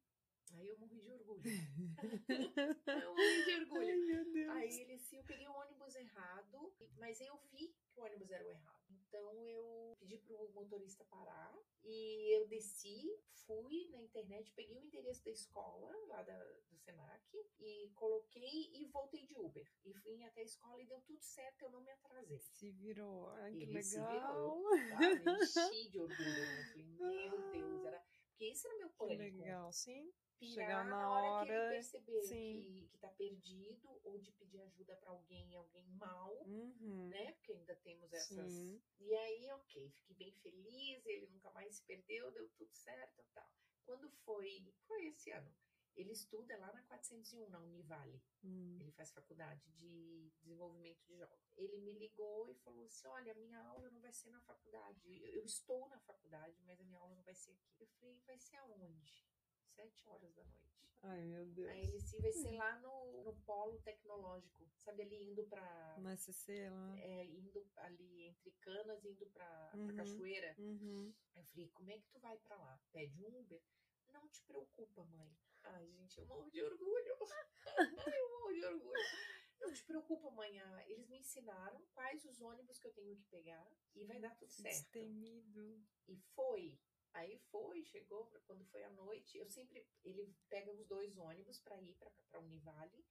Aí eu morri de orgulho. eu morri de orgulho. Ai, meu Deus. Aí ele assim, eu peguei o ônibus errado, mas eu vi que o ônibus era o errado. Então eu pedi pro motorista parar e eu desci, fui na internet, peguei o endereço da escola, lá da, do Senac, e coloquei e voltei de Uber. E fui até a escola e deu tudo certo, eu não me atrasei. Se virou. Ai, que Ele se legal. Sabe? Enchi de orgulho. né? Eu falei, meu Deus, era. Porque esse era meu Que pânico legal, sim. pirar Chegar na na hora, que hora, ele perceber sim. que, que tá perdido ou de pedir ajuda pra alguém, alguém mal, Uhum. né? Porque ainda temos essas. Sim. E aí, ok, fiquei bem feliz, ele nunca mais se perdeu, deu tudo certo e tal. Quando foi, foi esse ano. Ele estuda lá na 401, na Univale. Hum. Ele faz faculdade de desenvolvimento de jogos. Ele me ligou e falou assim: Olha, a minha aula não vai ser na faculdade. Eu, eu estou na faculdade, mas a minha aula não vai ser aqui. Eu falei: Vai ser aonde? Sete horas da noite. Ai, meu Deus. Aí ele se vai ser lá no, no polo tecnológico, sabe, ali indo pra. Mas CC lá. É, indo ali entre canas, indo pra, pra Uhum. cachoeira. Uhum. Aí eu falei, como é que tu vai pra lá? Pede um Uber? Não te preocupa, mãe. Ai, gente, eu morro de orgulho. eu morro de orgulho. Não te preocupa. Ah, Eles me ensinaram quais os ônibus que eu tenho que pegar e vai dar tudo certo. Destemido. E foi. Aí foi, chegou, quando foi à noite, eu sempre, ele pega os dois ônibus para ir para Univale,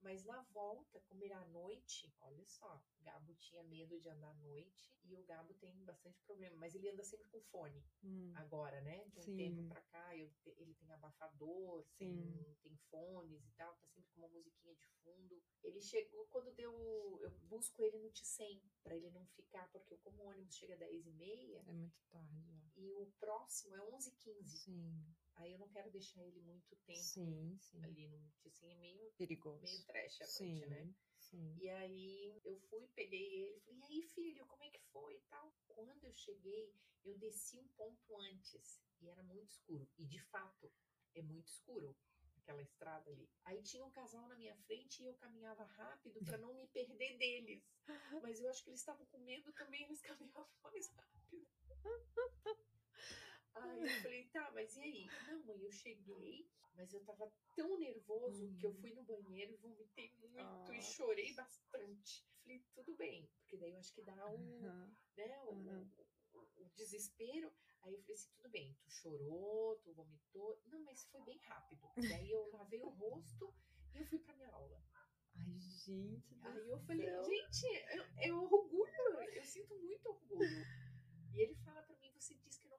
mas na volta, como era à noite, olha só, o Gabo tinha medo de andar à noite e o Gabo tem bastante problema, mas ele anda sempre com fone Hum. agora, né? De um Sim. tempo pra cá, eu ele tem abafador, tem, tem fones e tal, tá sempre com uma musiquinha de fundo. Ele chegou quando deu. Eu busco ele no T100, pra ele não ficar, porque como o ônibus chega às 10 e meia É muito tarde. já. e o próximo é 11 h 15 Sim. Aí eu não quero deixar ele muito tempo Sim, sim. ali no T100, é meio, Perigoso. meio trash à sim, noite, né? sim. E aí eu fui, peguei ele, falei, e aí, filho, como é que foi e tal? Quando eu cheguei, eu desci um ponto antes e era muito escuro. E de fato, é muito escuro aquela estrada ali. Aí tinha um casal na minha frente e eu caminhava rápido para não me perder deles. Mas eu acho que eles estavam com medo também, eles caminhavam mais rápido. Aí eu falei, tá, mas e aí? Não, mãe, eu cheguei, mas eu tava tão nervoso que eu fui no banheiro e vomitei muito Ah. e chorei bastante. Falei, tudo bem, porque daí eu acho que dá o, Aham. né, o, Uhum. o- o desespero. Aí eu falei assim, tudo bem, tu chorou, tu vomitou. Não, mas foi bem rápido. Daí eu lavei o rosto e eu fui pra minha aula. Ai, Gente. Aí eu falei, céu. gente, é, é orgulho, eu sinto muito orgulho. E ele fala pra mim, você disse que não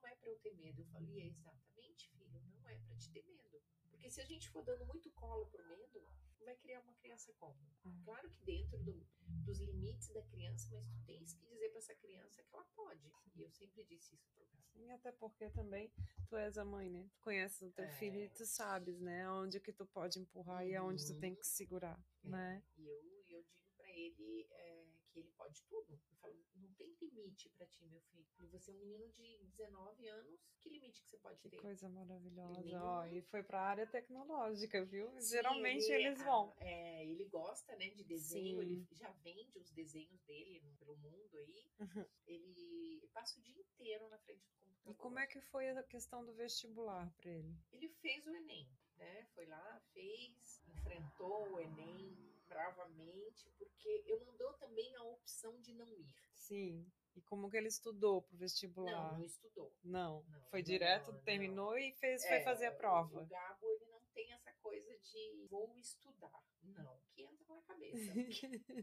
eu medo. Eu falei, é exatamente, filho, não é pra te ter medo. Porque se a gente for dando muito colo pro medo, vai criar uma criança como? Hum. Claro que dentro do- dos limites da criança, mas tu tens que dizer pra essa criança que ela pode. E eu sempre disse isso pro Gabi. Sim, até porque também tu és a mãe, né? Tu conheces o teu É. filho e tu sabes, né? Onde que tu pode empurrar e aonde tu Uhum. tem que segurar, É, né? E eu, eu digo pra ele é, que ele pode tudo. Eu falo, não tem limite pra ti, meu filho. Você é um menino de 19 anos, que limite que você pode Que ter? coisa maravilhosa. Nenhum. Ó, e foi pra área tecnológica, viu? Sim, Geralmente ele- eles vão. ah, é, ele gosta, né, de desenho, Sim. ele já vende os desenhos dele pelo mundo aí. Uhum. Ele passa o dia inteiro na frente do computador. E como é que foi a questão do vestibular pra ele? Ele fez o Enem, né? Foi lá, fez, enfrentou o Enem bravamente, porque eu não dou também a opção de não ir. Sim. E como que ele estudou pro Não, vestibular? não estudou. Não. Não, Foi não, direto, não. terminou e fez, foi É, fazer a O prova. Gabo, ele não tem essa coisa de vou estudar. Não. O que entra na cabeça.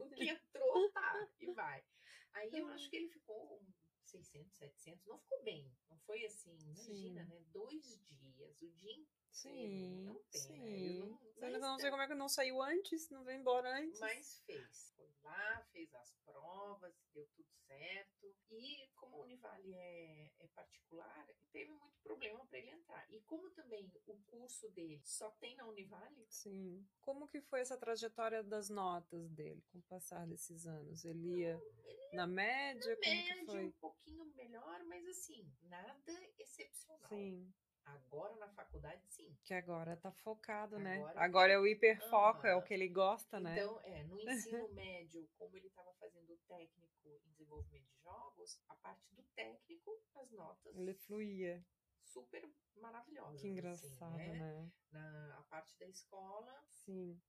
O que entrou, tá. E vai. Aí eu acho que ele ficou um 600, 700. Não ficou bem. Não foi assim. Imagina, Sim. né? Dois dias. O dia inteiro. Sim, Não tem, sim. né? Eles não- mas não sei como é que não saiu antes, não veio embora antes. Mas fez. Foi lá, fez as provas, deu tudo certo. E como a Univale é, é particular, teve muito problema para ele entrar. E como também o curso dele só tem na Univale, Sim. Como que foi essa trajetória das notas dele com o passar desses anos? Ele ia na média? Médio, foi? um pouquinho melhor, mas assim, nada excepcional. Sim. Agora na faculdade, sim. Que agora tá focado, né? Agora Agora é o hiperfoco, é o que ele gosta, né? Então, é, no ensino médio, como ele estava fazendo o técnico em desenvolvimento de jogos, a parte do técnico, as notas Ele fluía. super maravilhosas. Que assim, engraçado, né? né? Na a parte da escola Sim.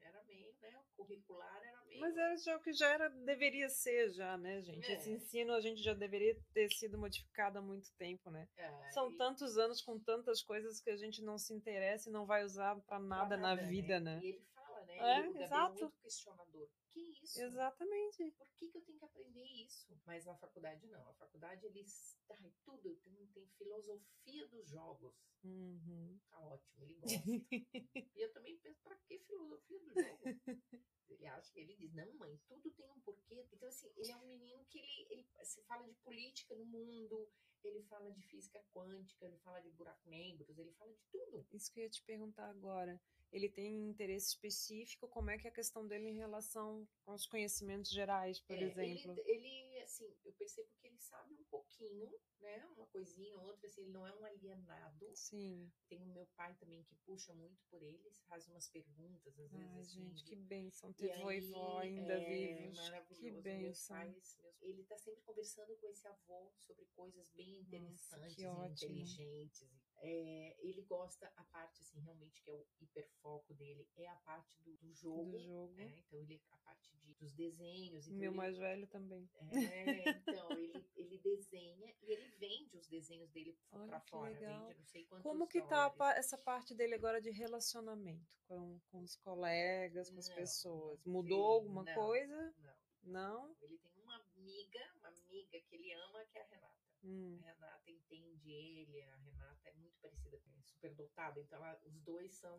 Era meio, né? O curricular era meio. Mas era já o que já era, deveria ser já, né, gente? Esse É. ensino a gente já deveria ter sido modificado há muito tempo, né? É, São e- tantos anos com tantas coisas que a gente não se interessa e não vai usar pra pra nada na vida, né? E ele fala, né? É, ele, exato. muito questionador. Que isso? Exatamente. Por que, que eu tenho que aprender isso? Mas na faculdade não. A faculdade eles. Ai, tudo. Tem, tem filosofia dos jogos. Uhum. Tá ótimo, ele gosta. e eu também penso, pra que filosofia do jogo? Ele acha que ele diz, não, mãe, tudo tem um porquê. Então, assim, ele é um menino que ele, ele se fala de política no mundo, ele fala de física quântica, ele fala de buracos negros, ele fala de tudo. Isso que eu ia te perguntar agora. Ele tem interesse específico? Como é que é a questão dele em relação aos conhecimentos gerais, por É, exemplo? Ele, ele, assim, eu percebo que ele sabe um pouquinho, né? Uma coisinha, outra, assim, ele não é um alienado. Sim. Tem o meu pai também que puxa muito por ele, faz umas perguntas, às vezes, Ai, assim, gente, que bênção E ter vô e vó ainda é vivos. Que Maravilhoso. Meus bênção. pais, meus- Ele tá sempre conversando com esse avô sobre coisas bem Nossa, interessantes que e ótimo. inteligentes. É, ele gosta a parte, assim, realmente que é o hiperfoco dele, é a parte do, do jogo. Do jogo. né? Então, ele a parte de, dos desenhos. Então Meu ele, mais velho também. é, então, ele, ele desenha e ele vende os desenhos dele que fora. legal. Vende não sei quantos Como que tá dólares. pa- essa parte dele agora de relacionamento com, com os colegas, com as Não, pessoas? não Mudou alguma não. coisa? Não. Não? Ele tem uma amiga, uma amiga que ele ama, que é a Renata. Hum, A Renata entende ele, a Renata é muito parecida com ele, super dotada, então ela- os dois são.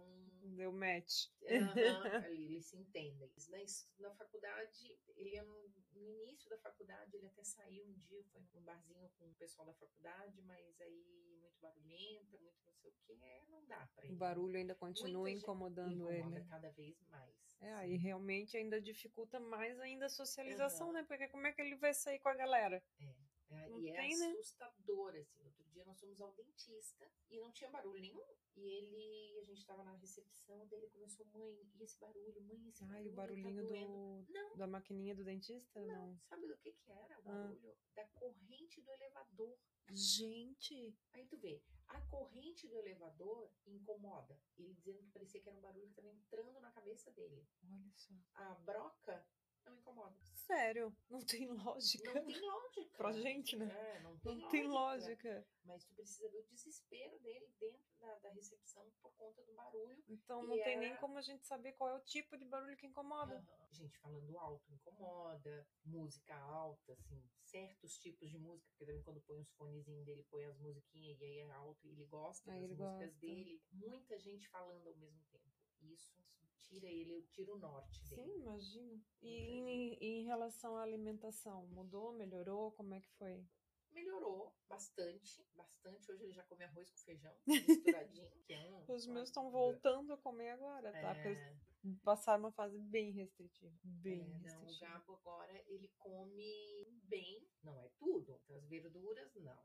deu match. Aham, ali, eles se entendem. Na, na faculdade, ele é no, no início da faculdade, ele até saiu um dia, foi num barzinho com o pessoal da faculdade, mas aí muito barulhenta, muito não sei o que, é, não dá pra ele. O barulho ainda continua Muita incomodando incomoda ele. cada vez mais. É, assim. aí realmente ainda dificulta mais ainda a socialização, Aham. né? Porque como é que ele vai sair com a galera? É, Não e é tem, né? assustador, assim. Outro dia nós fomos ao dentista e não tinha barulho nenhum. E ele, a gente tava na recepção, dele começou, mãe, e esse barulho? Mãe, esse Ai, barulho o barulhinho tá doendo. do, Não, da maquininha do dentista? não. Não. Sabe do que que era o Ah. barulho? Da corrente do elevador. Gente! Aí tu vê, a corrente do elevador incomoda. Ele dizendo que parecia que era um barulho que estava entrando na cabeça dele. Olha só. A broca não incomoda. Sério, não tem lógica. Não tem lógica. Pra gente, né? É, não tem Não lógica. tem lógica. Mas tu precisa ver o desespero dele dentro da, da recepção por conta do barulho. Então não tem nem como a gente saber qual é o tipo de barulho que incomoda. Aham. Gente falando alto incomoda, música alta, assim, certos tipos de música, porque também quando põe os fonezinhos dele, põe as musiquinhas e aí é alto e ele gosta Aí das músicas gosta. dele. Muita gente falando ao mesmo tempo. Isso tira ele, tira o norte dele. Sim, imagino. E em, em relação à alimentação, mudou, melhorou? Como é que foi? Melhorou bastante, bastante. Hoje ele já come arroz com feijão, misturadinho. que é um, Os meus estão voltando a comer agora, tá? Porque eles É, passaram uma fase bem restritiva. Bem É, não, o restritiva. Gabo agora ele come bem, não é tudo. As verduras, não.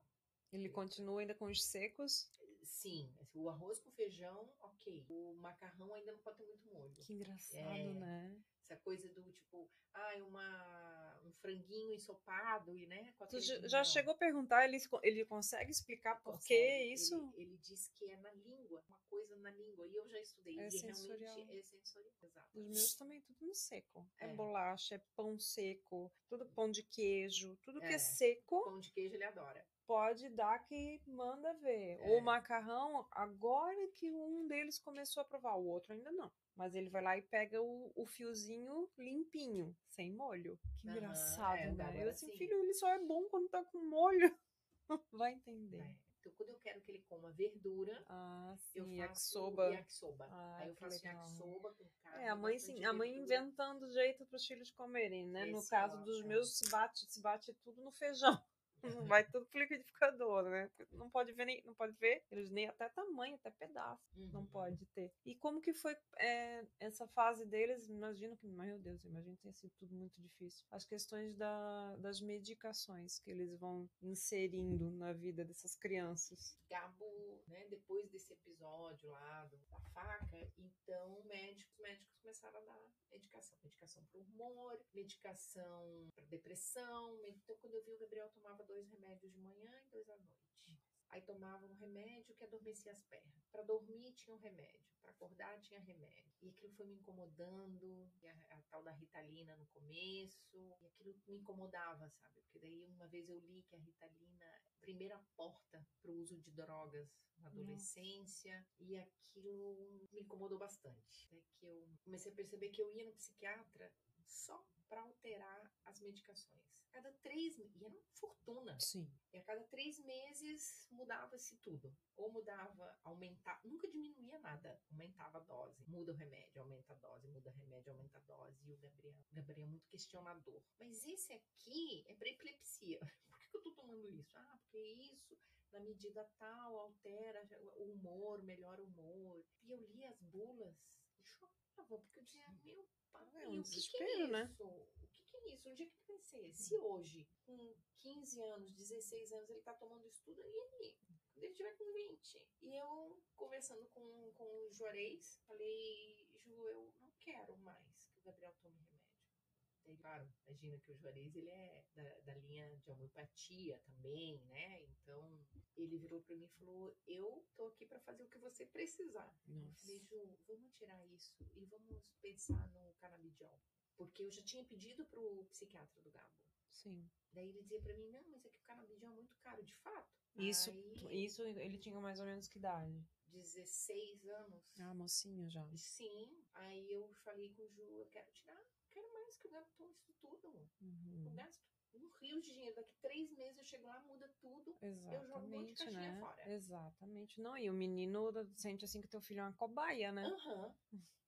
Ele continua ainda com os secos. Sim, o arroz com feijão, ok. O macarrão ainda não pode ter muito molho. Que engraçado, É. né? Essa coisa do tipo, ah, uma, um franguinho ensopado e né? com Tu já chegou a perguntar, ele, ele consegue explicar por que isso? Ele, ele diz que é na língua, uma coisa na língua. E eu já estudei. É e sensorial. realmente é sensorial. Exato. Os meus também, tudo no seco. É, É. bolacha, é pão seco, tudo pão de queijo, tudo que é É. seco Pão de queijo ele adora. Pode dar que manda ver. É. O macarrão, agora que um deles começou a provar, o outro ainda não. Mas ele vai lá e pega o, o fiozinho limpinho, sem molho. Que Aham, engraçado, é, né? Eu assim, assim. filho, ele só é bom quando tá com molho. vai entender. É. Então, quando eu quero que ele coma verdura, Ah, eu sim, faço yakisoba. yakisoba. Ah, Aí eu que faço legal. yakisoba com carne. É, a mãe, sim, a mãe verdura. inventando jeito para os filhos comerem, né? no Esse caso ó, dos é. meus, se bate, se bate tudo no feijão. Não vai tudo pro liquidificador, né? Não pode ver, nem, não pode ver, eles nem até tamanho, até pedaço, não Uhum. pode ter. E como que foi é, essa fase deles? Imagino que, meu Deus, imagino que tenha sido tudo muito difícil. As questões da, das medicações que eles vão inserindo na vida dessas crianças. Gabo, né, depois desse episódio lá do- da faca, então médicos, médicos começaram a dar medicação. Medicação para humor, medicação para depressão. Então, quando eu vi o Gabriel tomava dois remédios de manhã e dois à noite. Aí tomava um remédio que adormecia as pernas. Para dormir tinha um remédio, para acordar tinha remédio. E aquilo foi me incomodando, e a, a tal da Ritalina no começo, e aquilo me incomodava, sabe? Porque daí uma vez eu li que a Ritalina é a primeira porta para o uso de drogas na adolescência, e aquilo me incomodou bastante. Até que eu comecei a perceber que eu ia no psiquiatra só para alterar as medicações. Cada três, e era uma fortuna. Sim. E a cada três meses mudava-se tudo. Ou mudava, aumentava, nunca diminuía nada. Aumentava a dose, muda o remédio, aumenta a dose, muda o remédio, aumenta a dose. E o Gabriel, o Gabriel é muito questionador. Mas esse aqui é para epilepsia. Por que, que eu tô tomando isso? Ah, porque isso, na medida tal, altera o humor, melhora o humor. E eu li as bulas e chorava, porque eu dizia, meu pai, É um o que, que é né? isso? O que, que é isso? Onde é que vai ser? Se hoje, com 15 anos, 16 anos, ele tá tomando isso tudo, e aí? Quando ele tiver com 20? E eu, conversando com, com o Juarez, falei, Ju, eu não quero mais que o Gabriel tome remédio. Daí, claro, imagina que o Juarez, ele é da, da linha de homeopatia também, né? Então, ele virou pra mim e falou, eu tô aqui pra fazer o que você precisar. Eu Nossa. falei, Ju, vamos tirar isso e vamos pensar no canabidiol. Porque eu já tinha pedido pro psiquiatra do Gabo. Sim. Daí ele dizia pra mim, não, mas é que o canabidiol é muito caro, de fato. Isso, Aí, isso ele tinha mais ou menos que idade? 16 anos. Ah, mocinho já. Sim, aí eu falei com o Ju, eu quero tirar, quero mais que o Gabo tome isso tudo. Eu Uhum. gasto um rio de dinheiro, daqui três meses eu chego lá, muda tudo. jogo um monte de Exatamente, caixinha né? fora. Exatamente. Não, e o menino sente assim que teu filho é uma cobaia, né? Aham.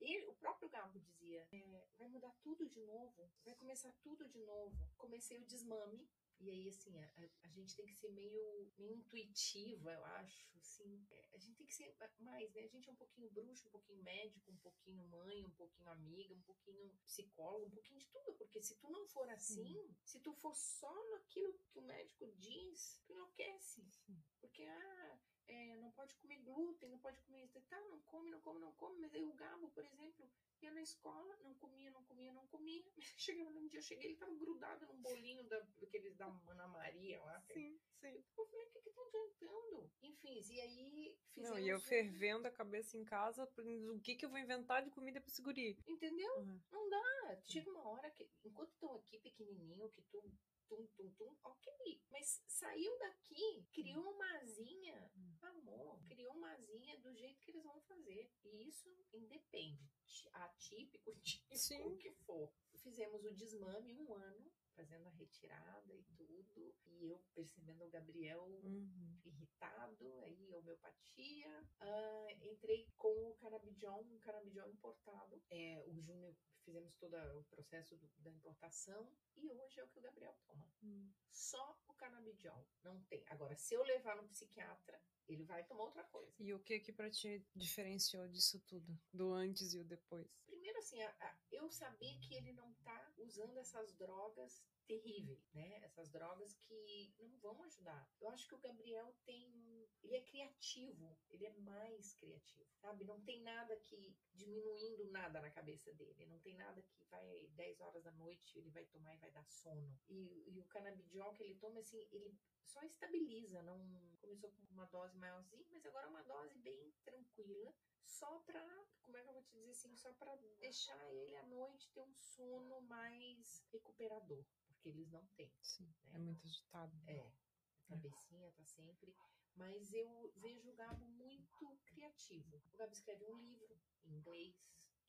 E o próprio Gabo dizia, é, vai mudar tudo de novo, vai começar tudo de novo. Comecei o desmame, e aí, assim, a, a- gente tem que ser meio, meio intuitiva, eu acho, assim. É, a gente tem que ser mais, né? A gente é um pouquinho bruxo, um pouquinho médico, um pouquinho mãe, um pouquinho amiga, um pouquinho psicólogo, um pouquinho de tudo. Porque se tu não for assim, se tu for só naquilo que o médico diz, tu enlouquece. Sim. Porque, ah, é, não pode comer glúten, não pode comer isso. Tá, não come, não come, não come. Mas aí o Gabo, por exemplo, ia na escola, não comia, não comia, não comia. Chegava num dia, eu cheguei, ele tava grudado num bolinho da, daqueles da Ana Maria lá. Sim, sim. Eu falei, o que que tá adiantando? Enfim, e aí fizemos... Não, e eu fervendo a cabeça em casa, o que que eu vou inventar de comida pra esse guri? Entendeu? Uhum. Não dá. Chega uma hora que, enquanto estão aqui pequenininho, que tu tum, tum, tum, ok. Mas saiu daqui, criou uma asinha, amor, criou uma asinha do jeito que eles vão fazer. E isso independe, atípico, típico, Sim. o que for. Fizemos o desmame um ano, fazendo a retirada e tudo, e eu percebendo o Gabriel uhum. irritado, aí homeopatia. Uh, entrei com o canabidiol, um canabidiol importado. É, o Júnior fizemos todo o processo do, da importação e hoje é o que o Gabriel toma. Hum. Só o canabidiol, não tem. Agora, se eu levar no psiquiatra, ele vai tomar outra coisa. E o que que para ti diferenciou disso tudo, do antes e o depois? Primeiro assim, a, a, eu saber que ele não tá usando essas drogas terríveis, né? Essas drogas que não vão ajudar. Eu acho que o Gabriel tem, ele é criativo, ele é mais criativo, sabe? Não tem nada que diminuindo nada na cabeça dele, não tem nada que vai 10 horas da noite ele vai tomar e vai dar sono. E, e o canabidiol que ele toma assim, ele só estabiliza, não começou com uma dose maiorzinha, mas agora é uma dose bem tranquila, só para, como é que eu vou te dizer assim, só para deixar ele à noite ter um sono mais recuperador, porque eles não têm. Sim, né? é muito agitado. É, a cabecinha tá sempre, mas eu vejo o Gabo muito criativo. O Gabo escreve um livro em inglês,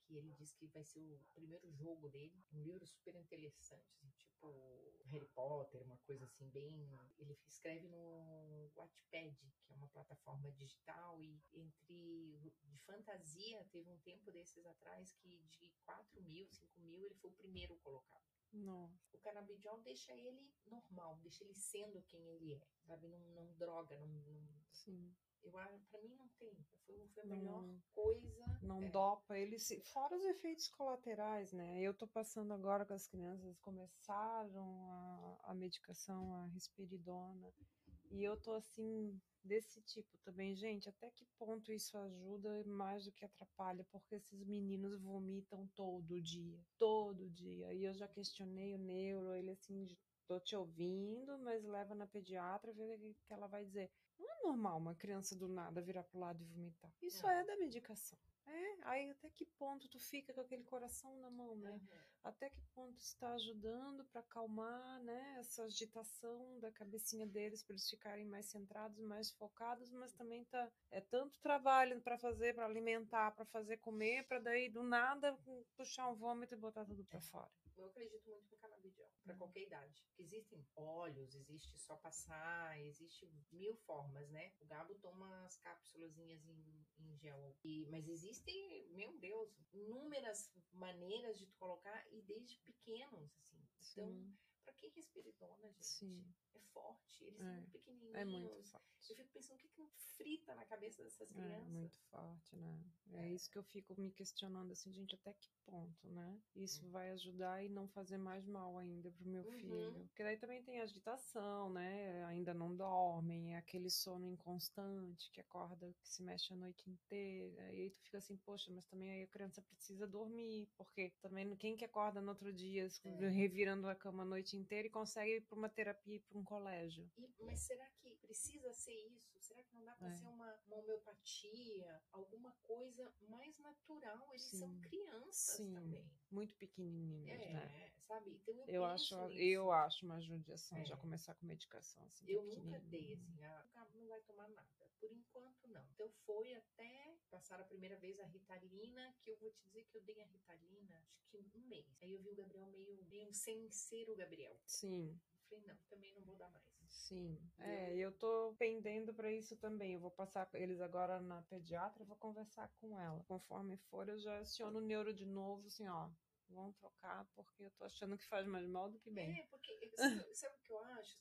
que ele diz que vai ser o primeiro jogo dele, um livro super interessante, assim, tipo Harry Potter, uma coisa assim bem. Ele escreve no Wattpad, que é uma plataforma digital, e entre de fantasia teve um tempo desses atrás que de 4 mil, 5 mil ele foi o primeiro colocado. Não. O canabidiol deixa ele normal, deixa ele sendo quem ele é, sabe? Não, não droga, não, não... Sim. Eu para mim não tem. Foi, foi a melhor não, coisa. Não é. dopa ele, fora os efeitos colaterais, né? Eu tô passando agora com as crianças começaram a, a medicação, a risperidona, e eu tô assim desse tipo também, gente. Até que ponto isso ajuda mais do que atrapalha? Porque esses meninos vomitam todo dia, todo dia. E eu já questionei o neuro, ele assim, tô te ouvindo, mas leva na pediatra, ver o que ela vai dizer normal uma criança do nada virar pro lado e vomitar. Isso é, é da medicação. É, aí até que ponto tu fica com aquele coração na mão, né? Uhum. Até que ponto está ajudando para acalmar, né, essa agitação da cabecinha deles para eles ficarem mais centrados, mais focados, mas também tá é tanto trabalho para fazer, para alimentar, para fazer comer, para daí do nada puxar um vômito e botar tudo para fora eu acredito muito no para qualquer idade. Existem óleos, existe só passar, existe mil formas, né? O Gabo toma as cápsulas em, em gel. E, mas existem, meu Deus, inúmeras maneiras de tu colocar e desde pequenos, assim. Então, Sim. Para quem respiridona, gente, Sim. é forte. Eles é. são pequenininhos. É muito forte. Eu fico pensando o que, que frita na cabeça dessas é crianças. É muito forte, né? É, é isso que eu fico me questionando, assim, gente, até que ponto, né? Isso uhum. vai ajudar e não fazer mais mal ainda pro meu uhum. filho. Porque daí também tem agitação, né? Ainda não dormem, é aquele sono inconstante que acorda, que se mexe a noite inteira. E aí tu fica assim, poxa, mas também aí a criança precisa dormir, porque também quem que acorda no outro dia é. revirando a cama a noite inteira e consegue ir pra uma terapia e pra um colégio? E, mas será que precisa ser isso? Será que não dá para é. ser uma, uma, homeopatia, alguma coisa mais natural? Eles Sim. são crianças Sim. também. Muito pequenininhos, é, né? sabe? Então eu, eu acho, eu acho uma judiação é. já começar com medicação assim. Eu nunca dei assim, ah, não vai tomar nada. Por enquanto não. Então foi até passar a primeira vez a Ritalina, que eu vou te dizer que eu dei a Ritalina, acho que um mês. Aí eu vi o Gabriel meio, meio sem ser o Gabriel. Sim. Falei, não, também não vou dar mais. Sim, é, eu tô pendendo para isso também. Eu vou passar eles agora na pediatra, vou conversar com ela. Conforme for, eu já aciono o neuro de novo, assim, ó. Vamos trocar, porque eu tô achando que faz mais mal do que bem. É, porque sabe o que eu acho?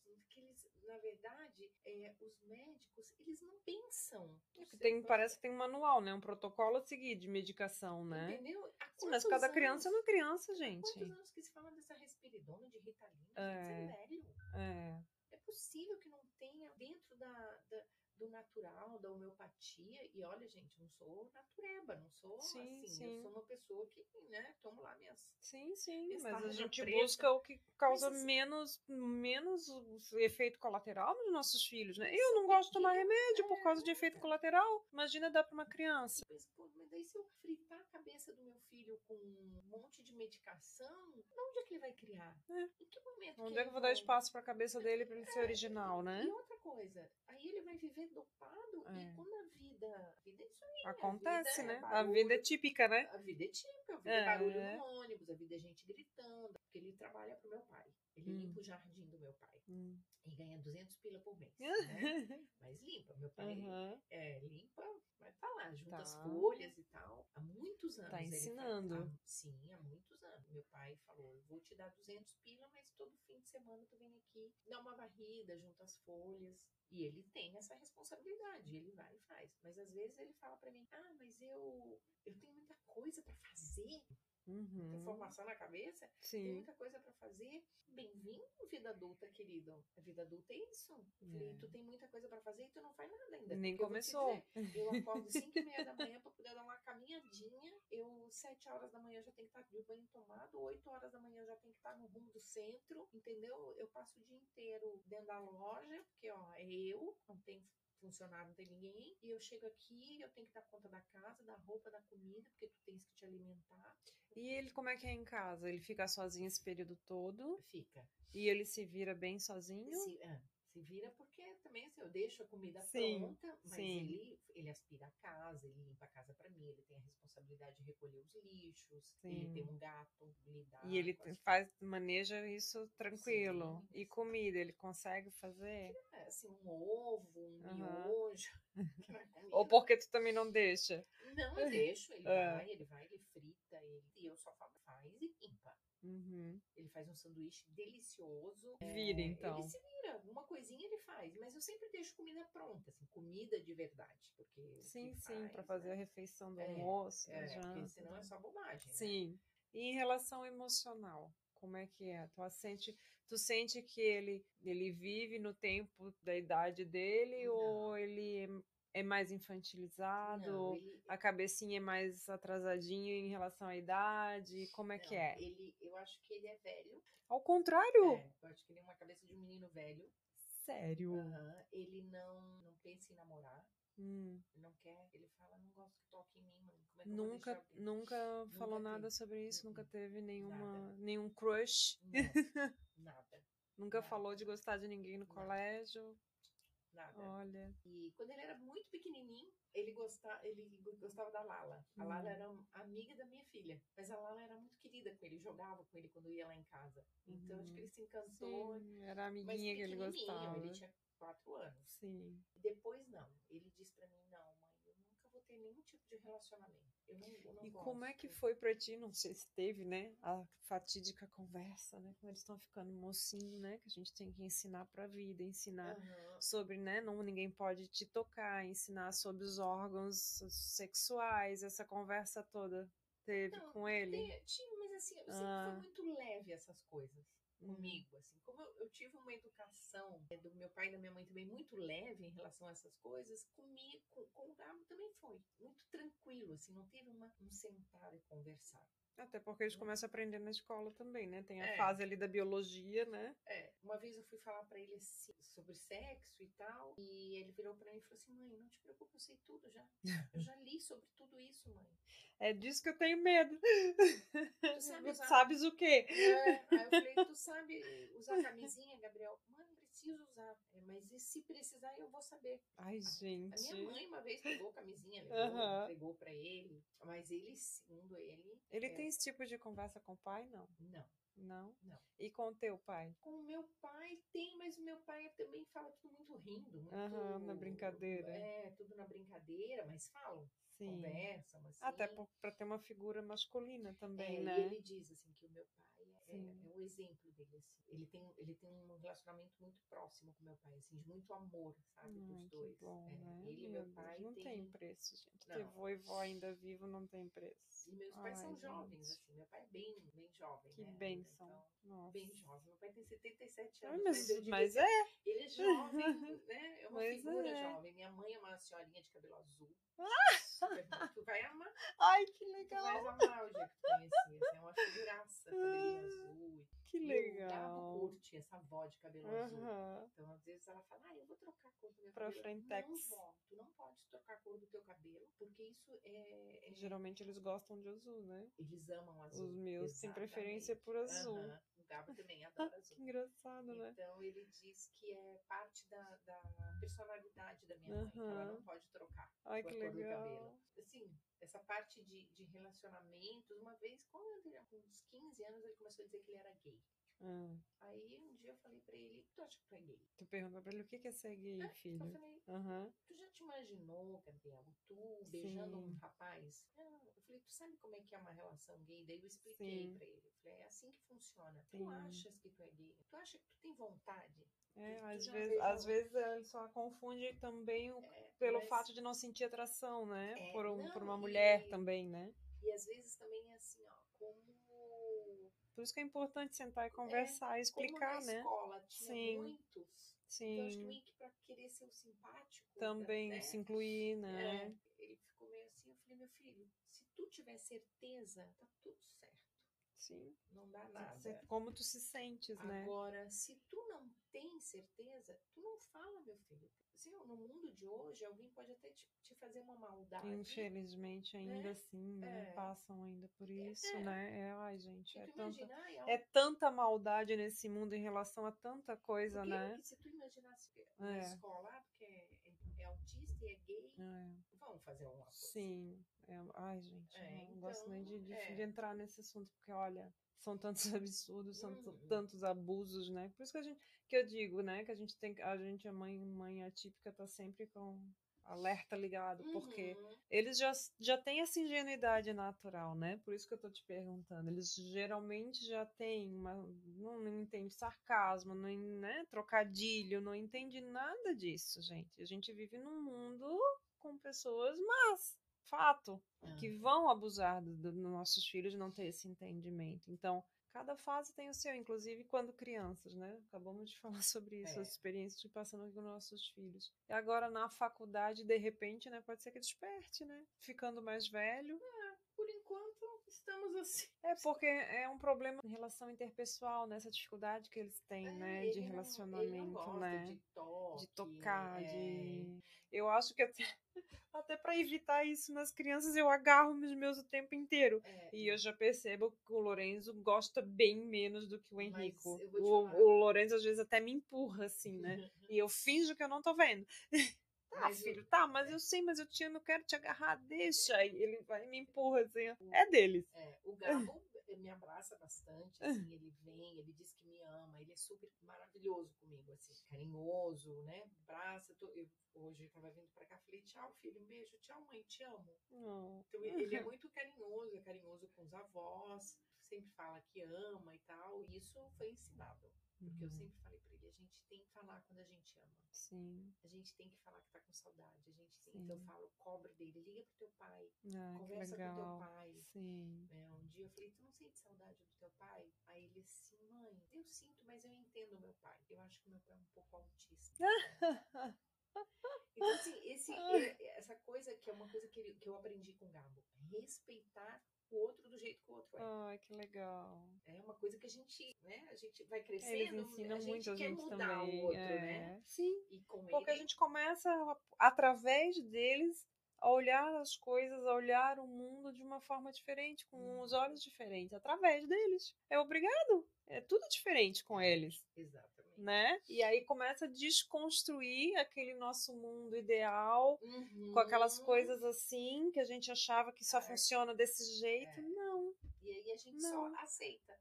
Na verdade, é, os médicos, eles não pensam. É tem, parece que tem um manual, né? Um protocolo a seguir de medicação, né? Entendeu? Mas cada anos, criança é uma criança, gente. Quantos anos que se fala dessa respiridona de Ritalina? É, é velho. É é possível que não tenha dentro da, da do natural, da homeopatia. E olha, gente, não sou natureba, não sou sim, assim. Sim. Eu sou uma pessoa que, né, tomo lá minhas. Sim, sim, minhas mas a gente preta. busca o que causa mas, menos, menos efeito colateral nos nossos filhos, né? Eu não gosto de tomar remédio é, por causa de efeito colateral. Imagina dar para uma criança. Mas, pô, mas daí se eu fritar a cabeça do meu filho filho com um monte de medicação, onde é que ele vai criar? É. Em que momento? Onde que é que eu vou dar vai- espaço pra cabeça dele pra ele ser original, né? E outra coisa, aí ele vai viver dopado É. e quando a vida. A vida é isso aí. a Acontece, vida né? é A barulho, vida é típica, né? A vida é típica, a vida É. é barulho no ônibus, a vida é gente gritando. Porque ele trabalha pro meu pai. Ele Hum. limpa o jardim do meu pai. Hum. E ganha 200 pila por mês. né? Mas limpa. Meu pai Aham. é, limpa, mas tá lá, junta Tá. as folhas e tal. Há muitos anos. Tá ele faz- ensinando. há- sim, há muitos anos. Meu pai falou: eu vou te dar 200 pila, mas todo fim de semana tu vem aqui, dá uma varrida, junta as folhas. E ele tem essa responsabilidade, ele vai e faz. Mas às vezes ele fala pra mim: ah, mas eu, eu tenho muita coisa pra fazer, Uhum. informação na cabeça, tem Sim. muita coisa pra fazer. Bem-vindo, vida adulta, querido. A vida adulta é isso. Eu falei, É. tu tem muita coisa pra fazer e tu não faz nada ainda. Nem eu começou. dizer, eu acordo 5 e meia da manhã pra poder dar uma caminhadinha. Eu, 7 horas da manhã, já tenho que estar de banho tomado. 8 horas da manhã já tenho que estar no rumo do centro. Entendeu? Eu passo o dia inteiro dentro da loja, porque, ó, é eu, não tem funcionário, não tem ninguém. E eu chego aqui, eu tenho que dar conta da casa, da roupa, da comida, porque tu tens que te alimentar. E ele, como é que é em casa? Ele fica sozinho esse período todo? Fica. E ele se vira bem sozinho? Se, é, se vira porque também assim, eu deixo a comida Sim, pronta, mas sim. ele, ele aspira a casa, ele limpa a casa pra mim, ele tem a responsabilidade de recolher os lixos, Sim. ele tem um gato, lidar E ele faz, maneja isso tranquilo. E comida, ele consegue fazer? é, assim, um ovo, um Aham. miojo. comer. Ou porque tu também não deixa? Não, eu deixo, ele É. vai, ele vai, ele frita, ele, e eu só falo, faz e limpa. Uhum. Ele faz um sanduíche delicioso. Vira, É, então. Ele se vira, alguma coisinha ele faz, mas eu sempre deixo comida pronta, assim, comida de verdade, porque Sim, sim, faz, pra fazer né? a refeição do É, almoço, É, porque janta. senão é só bobagem. né? Sim. E em relação emocional, como é que é? Tu sente, tu sente que ele, ele vive no tempo da idade dele Não. ou ele é mais infantilizado? Não, ele, A cabecinha é mais atrasadinho em relação à idade? Como é que não, é? ele, eu acho que ele é velho. Ao contrário? É, eu acho que ele é uma cabeça de um menino velho. Sério? Aham, Ele não, não pensa em namorar. Hum. Ele não quer. Ele fala, não gosto que toque em mim, mãe. Como é que eu vou Nunca, deixar alguém?" nunca falou Nunca nada teve. sobre isso, nunca teve nenhuma, Nada. nenhum crush, Não, nada, nunca Nada. falou de gostar de ninguém no Nada. colégio. Nada. Olha. E quando ele era muito pequenininho, ele gostava, ele gostava da Lala. A Hum. Lala era amiga da minha filha, mas a Lala era muito querida com ele, jogava com ele quando ia lá em casa. Então acho que ele se encantou. Sim, era amiguinha que ele gostava. ele tinha quatro anos. Sim. Depois não, ele disse pra mim, não, mãe, eu nunca vou ter nenhum tipo de relacionamento. Eu não, eu não E gosto. como é que foi pra ti? Não sei se teve, né? A fatídica conversa, né? Quando eles estão ficando mocinho, né? Que a gente tem que ensinar pra vida, ensinar Aham. sobre, né? Não, ninguém pode te tocar, ensinar sobre os órgãos sexuais, essa conversa toda teve Não, com ele. Tinha, mas assim, sempre Ah. foi muito leve essas coisas. Comigo, assim, como eu, eu tive uma educação é, do meu pai e da minha mãe também muito leve em relação a essas coisas, comigo, com, com o Gabo também foi muito tranquilo, assim, não teve uma, um sentar e conversar. Até porque eles começam a aprender na escola também, né? Tem a É. fase ali da biologia, né? É, uma vez eu fui falar pra ele assim, sobre sexo e tal, e ele virou pra mim e falou assim, mãe, não te preocupe, eu sei tudo já. Eu já li sobre tudo isso, mãe. É disso que eu tenho medo. Tu sabe usar Sabes o quê? É, aí eu falei, tu sabe usar camisinha, Gabriel? Mãe, preciso usar. É, mas se precisar, eu vou saber. Ai, A gente. minha mãe uma vez pegou camisinha, levou, Aham. pegou pra ele. Mas ele, segundo ele. Ele é, tem esse tipo de conversa com o pai? Não. Não. Não? Não. E com o teu pai? Com o meu pai tem, mas o meu pai também fala tudo muito rindo. Muito, Aham, na brincadeira. É, tudo na brincadeira, mas falam, Sim. conversam, assim. Até por, pra ter uma figura masculina também, É, né? E ele diz assim que o meu pai é, é o exemplo dele. Assim. Ele, tem, ele tem um relacionamento muito próximo com meu pai, assim, de muito amor, sabe, Ai, dos dois. bom, É, né? Ele e Meu meu pai não tem. tem preço, gente. Ter Não. vô e vó ainda vivo não tem preço. E meus pais Ai, são gente. jovens, assim. Meu pai é bem, bem jovem, Que né? bênção. então, Nossa. bem jovem. Meu pai tem 77 Ai, anos. mas, mas assim, é. Ele é jovem, né? É uma Mas figura é. jovem. Minha mãe é uma senhorinha de cabelo azul. Tu vai amar, Ai, que tu vai legal. amar o dia que tu conhecer. Assim, é uma figuraça, cabelinho azul. Que legal. curte essa avó de cabelo azul. Aham. Então, às vezes ela fala, ah, eu vou trocar a cor do meu Pra cabelo. frentex. Não, vó, tu não pode trocar a cor do teu cabelo, porque isso é, é, Geralmente eles gostam de azul, né? Eles amam azul. Os meus têm preferência por azul. Aham. Gabo também adora azul. Que engraçado, né? Então ele diz que é parte da, da personalidade da minha mãe, que ela não pode trocar Ai, que do legal. cabelo. Assim, essa parte de, de relacionamentos, uma vez, quando ele tinha uns 15 anos, ele começou a dizer que ele era gay. Ah, Aí um dia eu falei pra ele, tu acha que tu é gay? tu pergunta pra ele o que que é ser gay, É, filho. Eu falei, Aham. tu já te imaginou, Gabriel, tu beijando um Sim. rapaz? Não. Eu falei, tu sabe como é que é uma relação gay? Daí eu expliquei Sim. pra ele. Eu falei, é assim que funciona. Sim. Tu achas que tu é gay? Tu acha que tu tem vontade? É, Tu às vezes, às vezes ele só confunde também o- É, pelo mas- fato de não sentir atração, né? É, por, um- não, por uma e- mulher também, né? E às vezes também é assim, ó, como Por isso que é importante sentar e conversar e como explicar, na né? escola tinha Sim. muitos. Então acho que Sim. meio que pra querer ser o simpático. Também né? se incluir, né? É, ele ficou meio assim, eu falei, meu filho, se tu tiver certeza, tá tudo certo. Sim. Não dá nada. Como tu se sentes, né? Agora, se tu não tem certeza, tu não fala, meu filho. Assim, ó, no mundo de hoje, alguém pode até te, te fazer uma maldade. Infelizmente, ainda né? assim, né? É. Passam ainda por isso, É. né? É, ai, gente, é tanta, é tanta maldade nesse mundo em relação a tanta coisa, porque né? se tu imaginasse na É. escola, ah, porque é, é autista e é gay, É, vamos fazer uma coisa. sim. É, ai, gente, É, não gosto nem de, de, então, é. de entrar nesse assunto, porque, olha, são tantos absurdos, são Uhum. tantos abusos, né? Por isso que a gente, que eu digo, né? Que a gente tem, a gente, a mãe, mãe atípica, tá sempre com alerta ligado, porque Uhum. eles já, já têm essa ingenuidade natural, né? Por isso que eu tô te perguntando. Eles geralmente já têm uma. Não, não entende sarcasmo, não, né? trocadilho, não entende nada disso, gente. A gente vive num mundo com pessoas más. Fato. Que Ah. vão abusar do- do- dos nossos filhos não ter esse entendimento. Então, cada fase tem o seu, inclusive quando crianças, né? Acabamos de falar sobre isso, É. as experiências que passando com nossos filhos. E agora na faculdade, de repente, né? Pode ser que desperte, né? Ficando mais velho. Por enquanto, estamos assim. É porque é um problema em relação interpessoal, né? Essa dificuldade que eles têm, É, né? De relacionamento, não né? De, toque, de tocar, é, de. Eu acho que até, até para evitar isso nas crianças, eu agarro nos meus o tempo inteiro. é, E eu já percebo que o Lorenzo gosta bem menos do que o Henrico. eu O, o Lorenzo às vezes até me empurra, assim, né? E eu finjo que eu não tô vendo. Tá, Mas o- filho, tá, mas eu sei, mas eu te amo, eu quero te agarrar, deixa. E ele vai e me empurra, assim. ó. É deles. É, o Gabo me abraça bastante, assim, ele vem, ele diz que me ama, ele é super maravilhoso comigo, assim, carinhoso, né? Abraça. tô- eu, hoje eu tava vindo pra cá, falei, tchau, filho, um beijo, tchau, mãe, te amo. Não. Então ele ele é muito carinhoso, é carinhoso com os avós, sempre fala que ama e tal, e isso foi ensinado. Porque eu Uhum. sempre falei pra ele, a gente tem que falar quando a gente ama. Sim. A gente tem que falar que tá com saudade. A gente tem, então eu falo, cobra dele, liga pro teu pai, Ah, conversa com teu pai. Sim. né? Um dia eu falei, tu não sente saudade do teu pai? Aí ele assim, mãe, eu sinto, mas eu entendo o meu pai. Eu acho que o meu pai é um pouco autista. Então, assim, esse, é- essa coisa que é uma coisa que, ele- que eu aprendi com o Gabo. Respeitar o outro do jeito que o outro é. Ai, que legal. É uma coisa que a gente, né? A gente vai Eles crescendo, ensinam a gente muito a quer gente mudar também. o outro, é. né? Sim. E com Porque a ele, gente começa, a- através deles, a olhar as coisas, a olhar o mundo de uma forma diferente, com Uhum. os olhos diferentes, através deles. É obrigado. É tudo diferente com eles, exatamente. Né? E aí começa a desconstruir aquele nosso mundo ideal, Uhum. com aquelas coisas assim, que a gente achava que só É. funciona desse jeito. É. Não. E aí a gente Não. só aceita.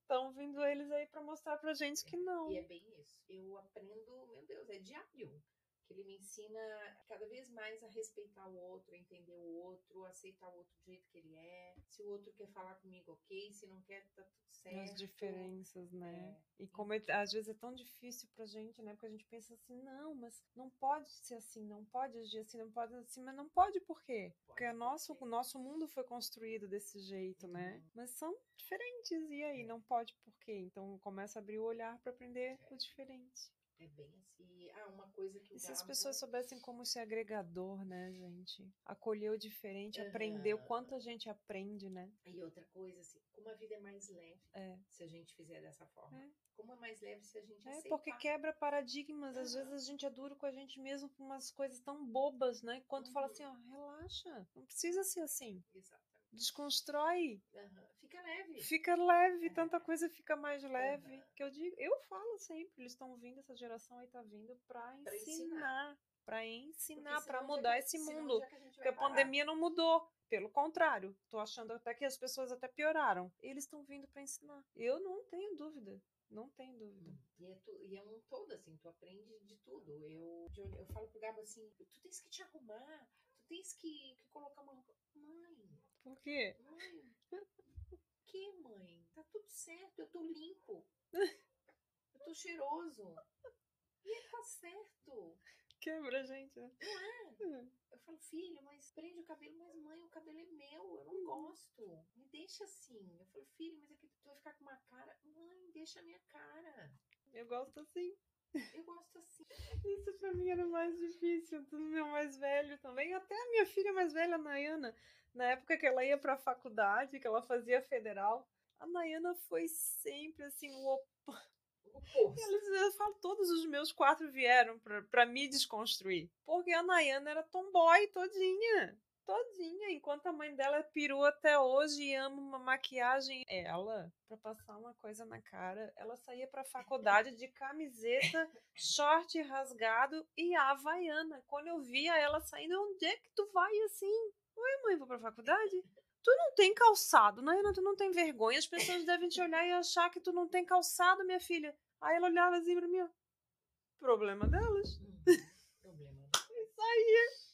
Estão vindo eles aí pra mostrar pra gente que não. E é bem isso. Eu aprendo, meu Deus, é diário. Que ele me ensina cada vez mais a respeitar o outro, a entender o outro, aceitar o outro do jeito que ele é. Se o outro quer falar comigo, ok. Se não quer, tá tudo certo. As diferenças, né? É. E como é- às vezes é tão difícil pra gente, né? Porque a gente pensa assim, não, mas não pode ser assim, não pode agir assim, não pode assim, mas não pode por quê? Porque Pode o nosso, porque- o nosso mundo foi construído desse jeito, né? Uhum. Mas são diferentes, e aí? É. Não pode por quê? Então começa a abrir o olhar pra aprender É. o diferente. É bem assim. Ah, uma coisa que o E se as pessoas soubessem como ser agregador, né, gente? Acolher o diferente, Aham. aprender o quanto a gente aprende, né? E outra coisa, assim, como a vida é mais leve É. se a gente fizer dessa forma. É. Como é mais leve se a gente É, aceitar. porque quebra paradigmas. Às Aham. vezes a gente é duro com a gente mesmo com umas coisas tão bobas, né? Quando fala Uhum. assim, ó, relaxa, não precisa ser assim. Exatamente. Desconstrói, Aham. Fica leve. fica leve, É. tanta coisa fica mais leve. Que eu digo, eu falo sempre, eles estão vindo, essa geração aí tá vindo pra Pra ensinar. Porque ensinar, pra senão mudar já- esse senão mundo. a gente Porque a pandemia não mudou. Pelo contrário, tô achando até que as pessoas até pioraram. Eles estão vindo pra ensinar. Eu não tenho dúvida. Não tenho dúvida. E é, tu- e é um todo, assim, tu aprende de tudo. Eu, eu, eu falo pro Gabo assim, tu tens que te arrumar, tu tens que, que colocar uma roupa. Mãe, Por quê? mãe, que mãe? Tá tudo certo, eu tô limpo. Eu tô cheiroso. E tá certo. Quebra, gente. né? Eu falo, filho, mas prende o cabelo, mas mãe, o cabelo é meu, eu não gosto. Me deixa assim. Eu falo, filho, mas aqui tu vai ficar com uma cara. Mãe, deixa a minha cara. Eu gosto assim. Eu gosto assim. Isso pra mim era o mais difícil. Do meu mais velho também. Até a minha filha mais velha, a Nayana, na época que ela ia pra faculdade, que ela fazia federal, a Nayana foi sempre assim, o oposto. O oposto. Eles, eu falo, todos os meus quatro vieram pra, pra me desconstruir. Porque a Nayana era tomboy todinha. Todinha. Enquanto a mãe dela é perua até hoje e ama uma maquiagem. Ela, pra passar uma coisa na cara, ela saía pra faculdade de camiseta, short rasgado e havaiana. Quando eu via ela saindo, onde é que tu vai assim? Oi, mãe, vou pra faculdade? Tu não tem calçado, Nayana, tu não tem vergonha. As pessoas devem te olhar e achar que tu não tem calçado, minha filha. Aí ela olhava assim pra mim, ó. Problema delas. Hum, problema. E saía.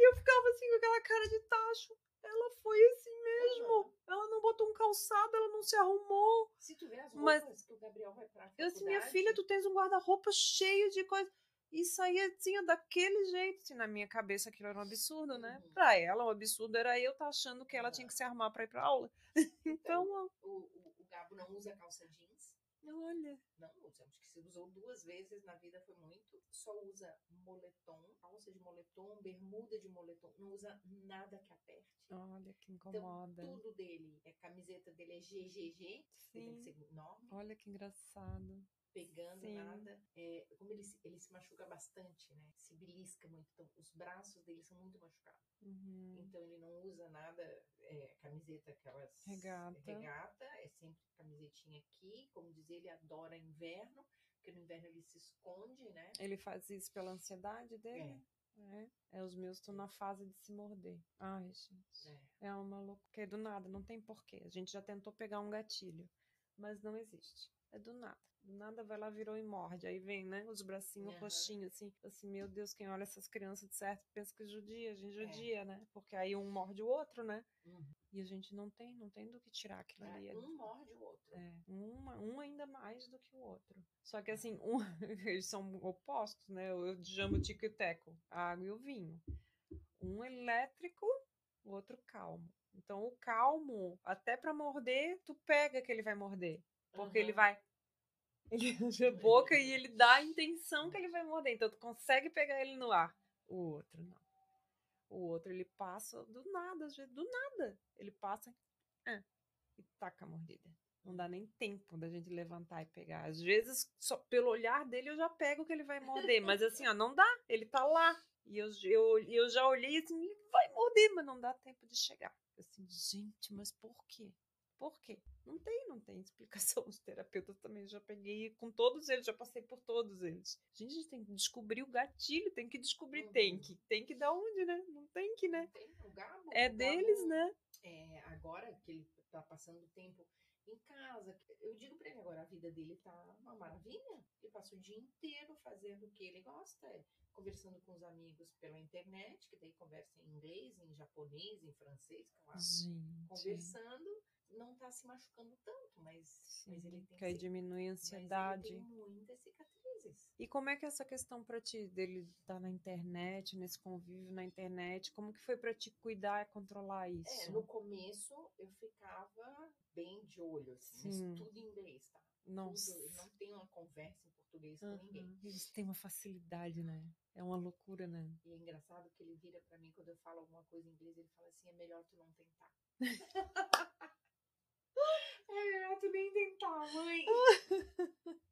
E eu ficava assim com aquela cara de tacho. Ela foi assim mesmo. Ela não botou um calçado, ela não se arrumou. Se tu vê as Mas- roupas que o Gabriel vai pra Eu assim, minha filha, tu tens um guarda-roupa cheio de coisa. E saía assim, daquele jeito. Assim, na minha cabeça aquilo era um absurdo, né? Uhum. Pra ela, o absurdo era eu tá achando que ela tinha que se arrumar pra ir pra aula. Então, ó, O, o, o Gabo não usa calça jeans. Olha. Não usa. Acho que se usou duas vezes na vida foi muito. Só usa moletom, calça de moletom, bermuda de moletom. Não usa nada que aperte. Olha que Então, incomoda. tudo dele, é camiseta dele é GGG, que tem que Sim. ser enorme, Olha que engraçado. Pegando Sim. nada. É, como ele, se- ele se machuca bastante, né? Se belisca muito. Então, os braços dele são muito machucados. Uhum. Então, ele não usa nada, é, camiseta, aquelas. Regata. regata, é sempre camisetinha aqui. Como diz ele, adora inverno, porque no inverno ele se esconde, né? Ele faz isso pela ansiedade dele? É. É, os meus estão na fase de se morder. Ai, gente. É. É uma loucura. Do nada, não tem porquê. A gente já tentou pegar um gatilho, mas não existe. É do nada. Do nada vai lá, virou e morde. Aí vem, né? Os bracinhos Aham. roxinhos, assim. Assim, meu Deus, quem olha essas crianças de certo pensa que judia, a gente É. judia, né? Porque aí um morde o outro, né? Uhum. E a gente não tem, não tem do que tirar aquilo ali. É, um morde o outro. É, uma, um ainda mais do que o outro. Só que assim, um, eles são opostos, né? Eu, eu chamo tico e teco, a água e o vinho. Um elétrico, o outro calmo. Então o calmo, até pra morder, tu pega que ele vai morder. Porque ele Aham. vai. Ele abre a boca e ele dá a intenção que ele vai morder. Então tu consegue pegar ele no ar. O outro não. O outro ele passa do nada, às vezes, do nada. Ele passa ah, e taca a mordida. Não dá nem tempo da gente levantar e pegar. Às vezes, só pelo olhar dele, eu já pego que ele vai morder. Mas assim, ó, não dá. Ele tá lá. E eu, eu, eu já olhei assim, ele vai morder, mas não dá tempo de chegar. Assim, gente, mas por quê? Por quê? Não tem, não tem explicação. Os terapeutas também já peguei com todos eles, já passei por todos eles. Gente, a gente tem que descobrir o gatilho, tem que descobrir, Uhum. tem que. Tem que dar onde, né? Não tem que, né? Tem, o Gabo, É o deles, Gabo, né? é, agora que ele tá passando tempo em casa, eu digo pra ele agora, a vida dele tá uma maravilha. Ele passa o dia inteiro fazendo o que ele gosta, é, conversando com os amigos pela internet, que daí conversa em inglês, em japonês, em francês, claro. Gente. Conversando, não tá se machucando tanto, mas, mas ele tem que aí cic- diminui a ansiedade. tem muitas cicatrizes. E como é que é essa questão pra ti dele estar na internet, nesse convívio na internet, como que foi pra te cuidar e controlar isso? É, no começo eu ficava bem de olho, assim, Sim. mas tudo em inglês, tá? Nossa. Tudo, não tem uma conversa em português com ninguém. Uhum. Eles têm uma facilidade, né? É uma loucura, né? E é engraçado que ele vira pra mim quando eu falo alguma coisa em inglês, ele fala assim: é melhor tu não tentar. é melhor tu nem tentar, mãe.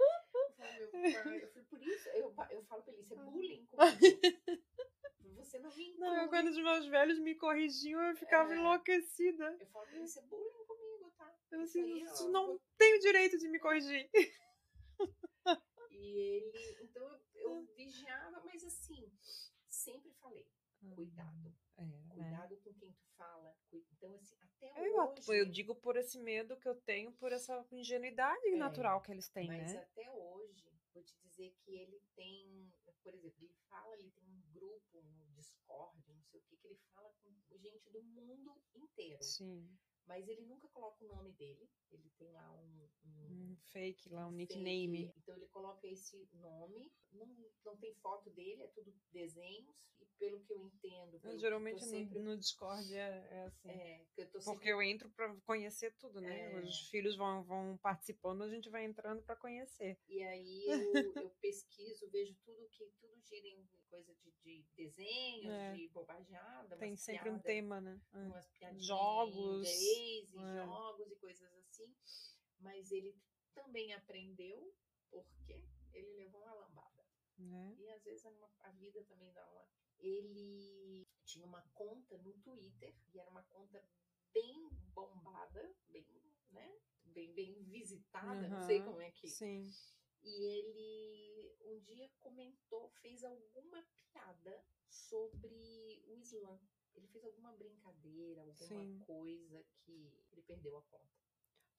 Eu falo, meu pai, eu falei, por isso, eu, eu falo pra ele, isso é bullying comigo. Você não me inclui. Não, quando os meus velhos me corrigiam, eu ficava É. enlouquecida. Eu falo pra ele, isso é bullying comigo, tá? Eu Isso assim, aí, "Isso ó, não vou- tenho direito de me corrigir. E ele, então eu, eu vigiava, mas assim, sempre falei, cuidado. É, né? Cuidado com quem tu fala. Então, assim, até Eu, hoje. eu digo por esse medo que eu tenho, por essa ingenuidade É, natural que eles têm, Mas né? até hoje, vou te dizer que ele tem, por exemplo, ele fala, ele tem um grupo no Discord, não sei o que, que ele fala com gente do mundo inteiro. Sim. Mas ele nunca coloca o nome dele. Ele tem lá um. um Um fake lá, um nickname. Então ele coloca esse nome. Não, não tem foto dele, é tudo desenhos. E pelo que eu entendo. Eu, geralmente tô no, sempre, no Discord é, é assim. é, eu tô Porque sempre eu entro pra conhecer tudo, né? É. Os filhos vão, vão participando, a gente vai entrando pra conhecer. E aí eu, eu pesquiso, vejo tudo que tudo gira em coisa de, de desenhos, É. de bobageada. Tem sempre um tema, né? É. Umas piadinhas Jogos, em inglês, é. jogos e coisas assim. Mas ele também aprendeu porque ele levou uma lambada. né? E às vezes a, vida também dá uma. Ele tinha uma conta no Twitter e era uma conta bem bombada, bem, né? Bem, bem visitada, não sei como é que. Sim. E ele um dia comentou, fez alguma piada sobre o Islã. Ele fez alguma brincadeira, alguma Sim. coisa que ele perdeu a conta.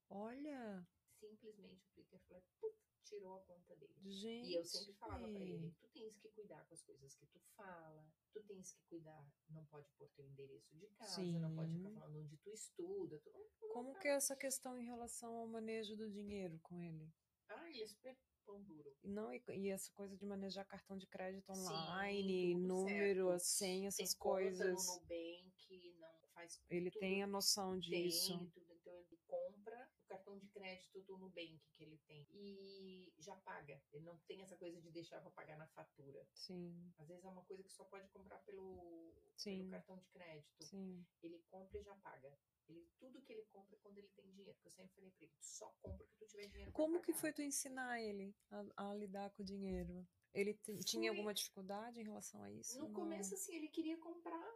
Olha, Simplesmente o Twitter falou, puf, tirou a conta dele. gente. E eu sempre falava pra ele, tu tens que cuidar com as coisas que tu fala, tu tens que cuidar, não pode pôr teu endereço de casa, não pode ficar Sim. falando onde tu estuda, tu não, não Como tá- que é essa questão em relação ao manejo do dinheiro com ele? Ah, ele é super pão duro. E Não, e, e essa coisa de manejar cartão de crédito Sim, online, tudo número, certo. a senha, essas tem conta coisas. no Nubank, não faz Ele tudo tem a noção tem disso. tudo, então ele compra o cartão de crédito do Nubank que ele tem e já paga. Ele não tem essa coisa de deixar para pagar na fatura. Sim, Às vezes é uma coisa que só pode comprar pelo, Sim. pelo cartão de crédito. sim. Ele compra e já paga. Ele, tudo que ele compra é quando ele tem dinheiro. Porque eu sempre falei pra ele, tu só compra que tu tiver dinheiro Como que foi tu ensinar ele a, a lidar com o dinheiro? Ele tinha alguma dificuldade em relação a isso? No Não. começo, assim, ele queria comprar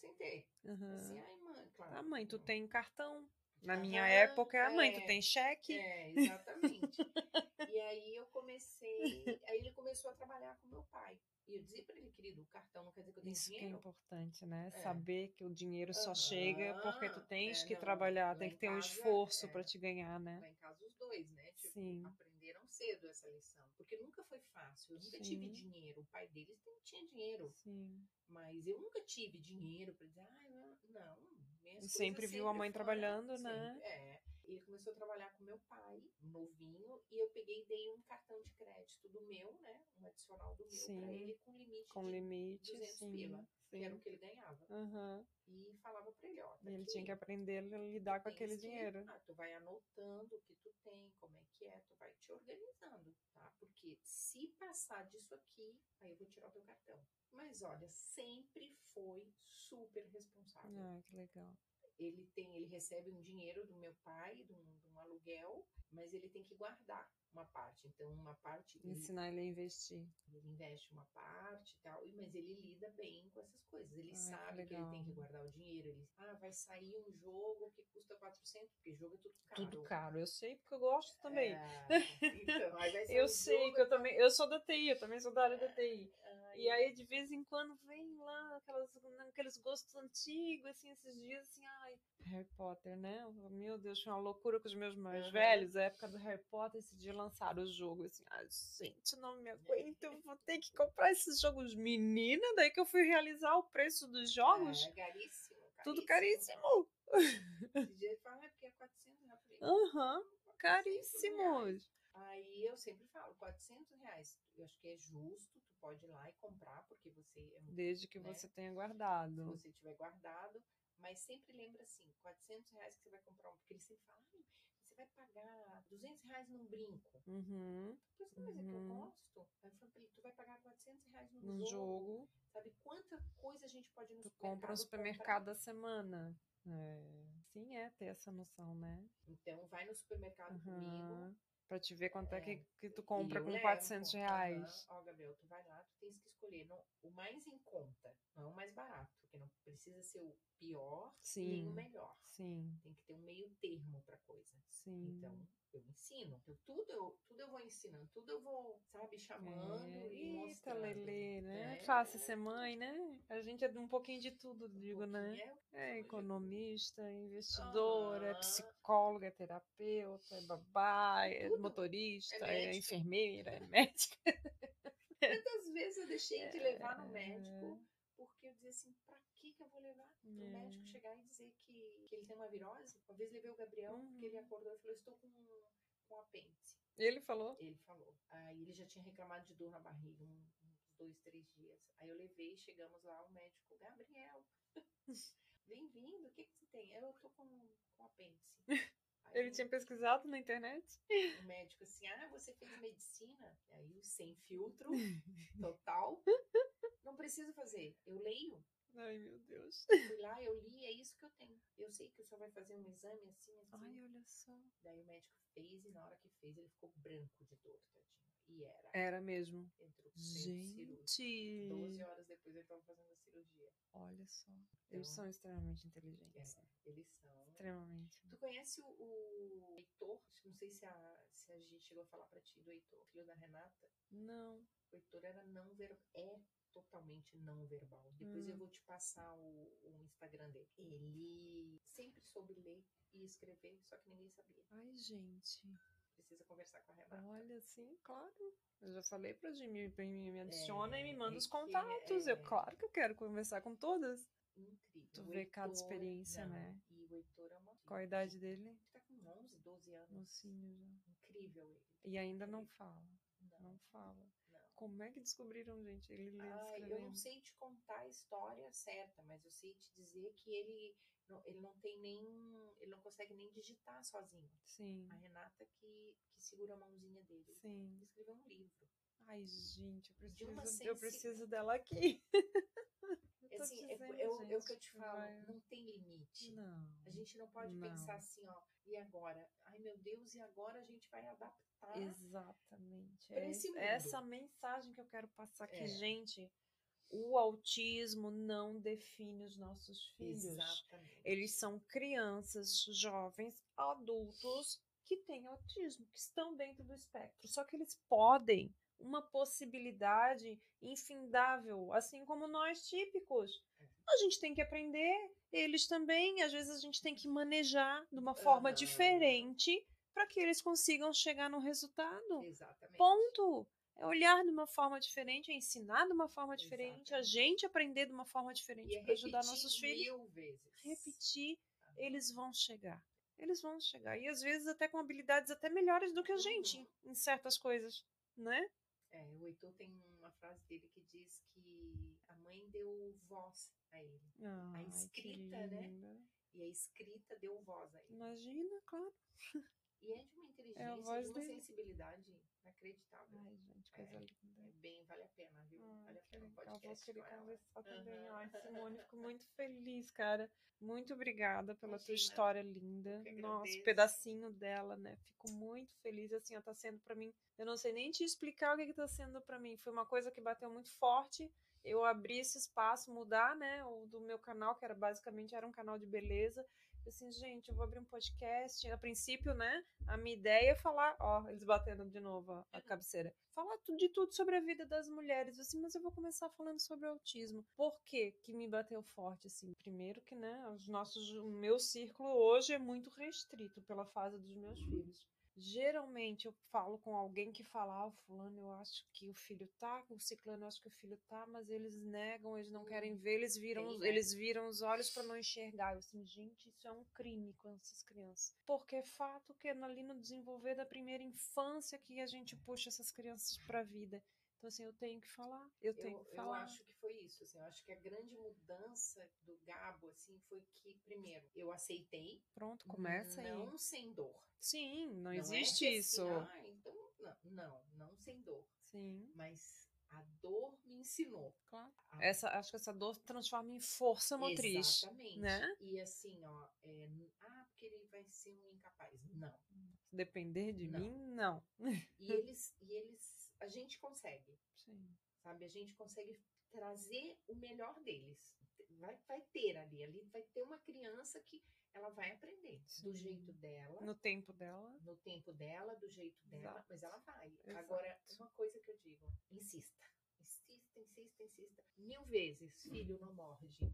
sem ter. Aham. Assim, ai, mãe, claro. Ah, mãe, tu não- tem cartão. Na Aham, minha época, a mãe, tu é. tem cheque. É, exatamente. e aí eu comecei, aí ele começou a trabalhar com meu pai. E eu dizia pra ele, querido, o cartão não quer dizer que eu tenho Isso que é dinheiro. importante, né? É. Saber que o dinheiro só Aham, chega porque tu tens é, que não, trabalhar, tem em que ter um casa, esforço é. pra te ganhar, né? Lá em casa os dois, né? Tipo, Sim. aprenderam cedo essa lição. Porque nunca foi fácil. Eu nunca tive Sim. dinheiro. O pai deles tem- tinha dinheiro. Sim. Mas eu nunca tive dinheiro pra dizer, ah, não, não. Minhas sempre viu a mãe foram- trabalhando, sempre, né? É. Ele começou a trabalhar com meu pai, novinho, e eu peguei e dei um cartão de crédito do meu, né? Um adicional do meu Sim. pra ele com limite Com de limite, 200 sim. pila, que era o sim. que ele ganhava. Aham. E falava pra ele, ó, tá ele aqui, tinha que aprender a lidar com aquele que- dinheiro. ah, tu vai anotando o que tu tem, como é que é, tu vai te organizando, tá? Porque se passar disso aqui, aí eu vou tirar o teu cartão. Mas olha, sempre foi super responsável. Ah, que legal. Ele tem, ele recebe um dinheiro do meu pai, de um, de um aluguel, mas ele tem que guardar uma parte. Então, uma parte ele, Ensinar ele a investir. ele investe uma parte e tal, e- mas ele lida bem com essas coisas. Ele que sabe que, ele tem que guardar o dinheiro. Ele, ah, vai sair um jogo que custa 400, porque jogo é tudo caro. Tudo caro. Eu sei porque eu gosto também. É, então, aí vai sair Eu um sei jogo, que eu também. Eu sou da TI, eu também sou da área da TI. E aí, de vez em quando, vem lá aquelas, aqueles gostos antigos, assim, esses dias, assim, ai, Harry Potter, né? Meu Deus, foi uma loucura com os meus mais Aham. velhos. A época do Harry Potter, esse dia lançaram o jogo, assim, ai, gente, não me aguento, eu vou ter que comprar esses jogos. Menina, daí que eu fui realizar o preço dos jogos, É, caríssimo, tudo caríssimo. Esse dia ele fala, é porque é 400 reais. Eu falei, Aham, 400 reais. caríssimos. Aí eu sempre falo, 400 reais, eu acho que é justo, pode ir lá e comprar, porque você é um Desde que né? você tenha se guardado. você tiver guardado, mas sempre lembra assim, 400 reais que você vai comprar um, porque ele sempre fala, "Ai, você vai pagar 200 reais num brinco. Uhum. Eu falei, mas é que eu Uhum. gosto. Aí eu falei pra ele, tu vai pagar 400 reais num, Num jogo. jogo, Sabe quanta coisa a gente pode ir no tu compra no supermercado supermercado da semana. É. Sim, é ter essa noção, né? Então, vai no supermercado comigo. Pra te ver quanto é, É. que, que tu compra com levo. 400 Aham. reais. Ó, Gabriel, tu vai lá, tu tens que escolher não, o mais em conta, não é o mais barato, porque não precisa ser o pior nem o Sim, melhor. sim, Tem que ter um meio termo pra coisa. sim. Então, eu ensino. Eu, tudo, eu, tudo eu vou ensinando, tudo eu vou, sabe, chamando É, e Eita, mostrando. Lelê, né? É. Fácil ser mãe, né? A gente é um pouquinho de tudo, digo, né? É- É economista, é investidora, é Aham. psicóloga, é terapeuta, é babá, é motorista, É é, enfermeira, é médica. Quantas vezes eu deixei de levar no É. médico porque eu dizia assim, pra que que eu vou levar? O É. médico chegar e dizer que, que ele tem uma virose? Uma vez levei o Gabriel, porque ele Uhum. acordou e falou, estou com, com apêndice. Ele falou? Ele falou. Aí ele já tinha reclamado de dor na barriga um- uns dois, três dias. Aí eu levei, chegamos lá, o médico, Gabriel, bem-vindo, o que, que você tem? Eu tô com, com apêndice. Ele tinha pesquisado na internet? o médico assim, ah, você fez medicina? E aí, sem filtro, total. Não preciso fazer, eu leio. Ai, meu Deus. Fui lá, eu li, é isso que eu tenho. Eu sei que o senhor vai fazer um exame assim, assim. Ai, olha só. Daí o médico fez e na hora que fez ele ficou branco de dor, tadinho. E era. Era mesmo. Entrou cirúrgico. 12 Gente, horas depois ele tava fazendo a cirurgia. olha só. Eles Então, são extremamente inteligentes. É, eles são. Extremamente. Tu conhece o, o Heitor? Não sei se a, se a gente chegou a falar pra ti do Heitor, filho da Renata. Não. O Heitor era não verbal. É totalmente não verbal. Depois Hum. eu vou te passar o, o Instagram dele. Ele sempre soube ler e escrever, só que ninguém sabia. Ai, gente. Precisa conversar com a Renata. Olha, sim, claro. Eu já falei pra Jimmy, me, me adiciona e me É, manda é os que contatos. é- Eu, claro que eu quero conversar com todas. Incrível. Tu O vê cada Heitor- experiência, não, né? E o Heitor é uma. Qual a idade dele? Ele tá com 11, 12 anos. Mocinho já. Incrível ele. E ainda não fala. Não, Não fala. Como é que descobriram, gente? Ele Ai, eu não sei te contar a história certa, mas eu sei te dizer que ele não, ele não tem nem. Ele não consegue nem digitar sozinho. Sim, A Renata que, que segura a mãozinha dele. Ele sim. escreveu um livro. Ai, gente, eu De preciso, eu sensi- preciso dela aqui. Eu Assim, é, dizendo, é o- é o que eu gente, te falo, vai- não tem limite. Não. A gente não pode Não. pensar assim, ó, e agora? Ai meu Deus, e agora a gente vai adaptar. Exatamente. É essa mensagem que eu quero passar aqui, É. gente. O autismo não define os nossos filhos. Exatamente. Eles são crianças, jovens, adultos que têm autismo, que estão dentro do espectro. Só que eles podem uma possibilidade infindável, assim como nós típicos. A gente tem que aprender, eles também. Às vezes a gente tem que manejar de uma forma Aham. diferente para que eles consigam chegar no resultado. Exatamente. Ponto. É olhar de uma forma diferente, é ensinar de uma forma diferente, a Exatamente. gente aprender de uma forma diferente é para ajudar nossos filhos mil vezes. repetir, eles vão chegar. Eles vão chegar. E às vezes até com habilidades até melhores do que a gente Uhum. em certas coisas, né? É, o Heitor tem uma frase dele que diz que a mãe deu voz a ele. Ai, que escrita, né? E a escrita deu voz a ele. Imagina, claro. E é de uma inteligência, É a de uma dele. sensibilidade inacreditável. Ai, gente, coisa É. linda. É bem, vale a pena, viu? Ai, vale a pena legal, vou querer conversar também. Aham. Ai, Simone, fico muito feliz, cara. Muito obrigada pela tua Imagina, história linda. Nossa, pedacinho dela, né? Fico muito feliz. Assim, ó, tá sendo pra mim. Eu não sei nem te explicar o que, que tá sendo pra mim. Foi uma coisa que bateu muito forte. Eu abri esse espaço, mudar, né? O do meu canal, que era basicamente era um canal de beleza. Assim, gente, eu vou abrir um podcast. A princípio, né? A minha ideia é falar, ó, eles batendo de novo a cabeceira. Falar de tudo sobre a vida das mulheres, assim, mas eu vou começar falando sobre o autismo. Por que que me bateu forte, assim? Primeiro que, né, os nossos, o meu círculo hoje é muito restrito pela fase dos meus filhos. Geralmente eu falo com alguém que fala, ah, fulano, eu acho que o filho tá, o ciclano eu acho que o filho tá, mas eles negam, eles não querem ver, eles viram, os- né? eles viram os olhos para não enxergar. Eu assim, gente, isso é um crime com essas crianças. Porque é fato que é ali no desenvolver da primeira infância que a gente puxa essas crianças para a vida. Então, assim, eu tenho que falar, eu tenho eu, que falar. Eu acho que foi isso, assim, eu acho que a grande mudança do Gabo, assim, foi que, primeiro, eu aceitei. Pronto, começa não aí. Não sem dor. Sim, não, não existe é isso. Assim, ah, então, não, não, não sem dor. Sim. Mas a dor me ensinou. Claro. A... Essa, acho que essa dor transforma em força motriz. Exatamente. Né? E assim, ó, é, ah, porque ele vai ser um incapaz. Não. Depender de Não. mim, não. E eles, e eles, a gente consegue, Sim. sabe? A gente consegue trazer o melhor deles. Vai, vai ter ali, ali vai ter uma criança que ela vai aprender do Sim. jeito dela, No tempo dela. no tempo dela, do jeito dela, Exato. mas ela vai. Exato. Agora, uma coisa que eu digo, insista. Insista, insista, insista. Mil vezes, filho não morde.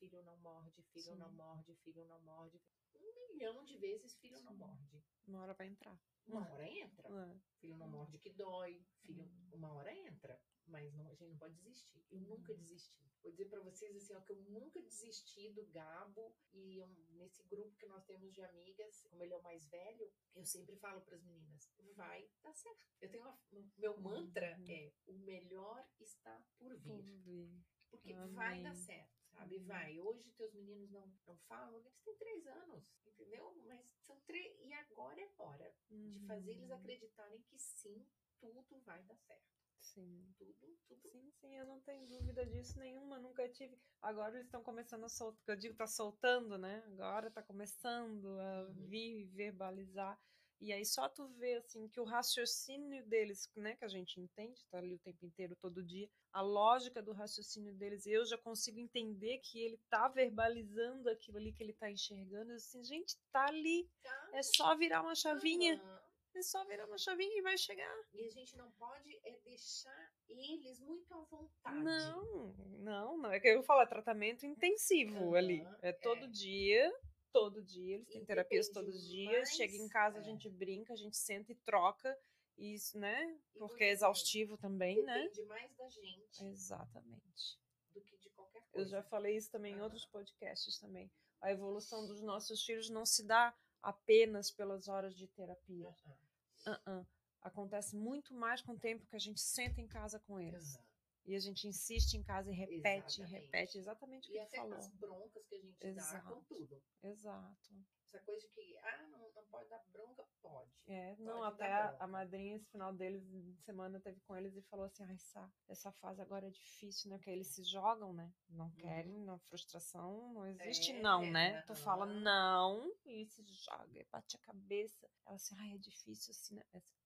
Filho não morde, filho não Sim. morde, filho não morde. Um milhão de vezes, filho não Sim. morde. Uma hora vai entrar. Uma hora entra. É. Filho não morde que dói. Filho, Hum. uma hora entra. Mas não, a gente não pode desistir. Eu nunca Hum. desisti. Vou dizer pra vocês assim, ó, que eu nunca desisti do Gabo e um- nesse grupo que nós temos de amigas, como ele é o mais velho, eu sempre falo pras meninas, vai dar certo. Eu tenho uma, um- meu mantra Uhum. é o melhor está por vir. Por vir. Porque vai dar certo, sabe? Uhum. Vai. Hoje teus meninos não, não falam, eles têm três anos, entendeu? Mas são três. E agora é hora de fazer eles Uhum. acreditarem que sim, tudo vai dar certo. Sim. Tudo, tudo. Sim, sim, eu não tenho dúvida disso nenhuma, nunca tive. Agora eles estão começando a soltar, que eu digo, tá soltando, né? Agora tá começando a Uhum. vir e verbalizar. E aí só tu vê, assim, que o raciocínio deles, né, que a gente entende, tá ali o tempo inteiro, todo dia, a lógica do raciocínio deles, eu já consigo entender que ele tá verbalizando aquilo ali que ele tá enxergando, assim, gente, tá ali, Tá? é só virar uma chavinha, Aham. é só virar uma chavinha e vai chegar. E a gente não pode é deixar eles muito à vontade. Não, não, não. É que eu falo, é tratamento intensivo Aham, ali. É todo é. dia, todo dia. Eles têm E terapias depende todos os dias. Chega em casa, a é. gente brinca, a gente senta e troca. Isso, né? Porque é exaustivo também, né? Depende mais da gente Exatamente. do que de qualquer Eu coisa. já falei isso também em Aham. outros podcasts também. A evolução dos nossos filhos não se dá apenas pelas horas de terapia. Aham, Uh-uh. Acontece muito mais com o tempo que a gente senta em casa com eles. aham. E a gente insiste em casa e repete, Exatamente. repete exatamente o que E até falou. as broncas que a gente dá com Exato. tudo. Exato. Essa coisa de que, ah, não, não pode dar bronca, pode. É, não, Pode até dar a, a madrinha, esse final deles, de semana, teve com eles e falou assim: ai, Sá, essa fase agora é difícil, né? Porque eles se jogam, né? Não querem, na frustração, não existe É, não, né? Tu fala não e se joga, e bate a cabeça. Ela assim, ai, é difícil assim, né?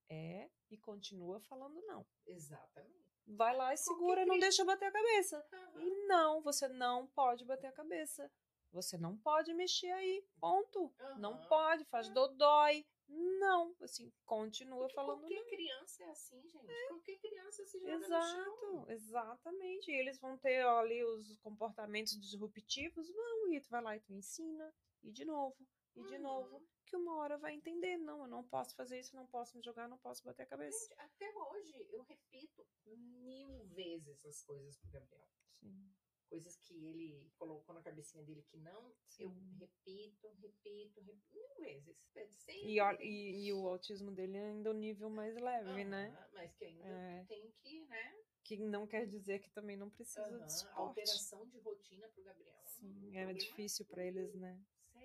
É, e continua falando não. Exatamente. Vai lá e segura, não deixa bater a cabeça. Aham. E não, você não pode bater a cabeça. Você não pode mexer aí. Ponto. Não Aham. pode, faz dodói. Não, assim, continua Porque falando qualquer não. criança é assim, gente. Qualquer criança se joga. Exato, exatamente. E eles vão ter ó, ali os comportamentos disruptivos, vão, e tu vai lá e tu ensina, e de novo, e de Uhum. novo, que uma hora vai entender, não, eu não posso fazer isso, não posso me jogar, não posso bater a cabeça. Gente, até hoje eu repito mil vezes as coisas pro Gabriel. Sim, Coisas que ele colocou na cabecinha dele que não, eu sim. repito, repito, repito mil vezes. É Sempre. E, ó, e, e o autismo dele é ainda o nível mais leve, né? Aham, Mas que ainda É. tem que, né? Que não quer dizer que também não precisa aham, de a suporte. alteração de rotina pro Gabriel. um Sim, é problema difícil para eles, né?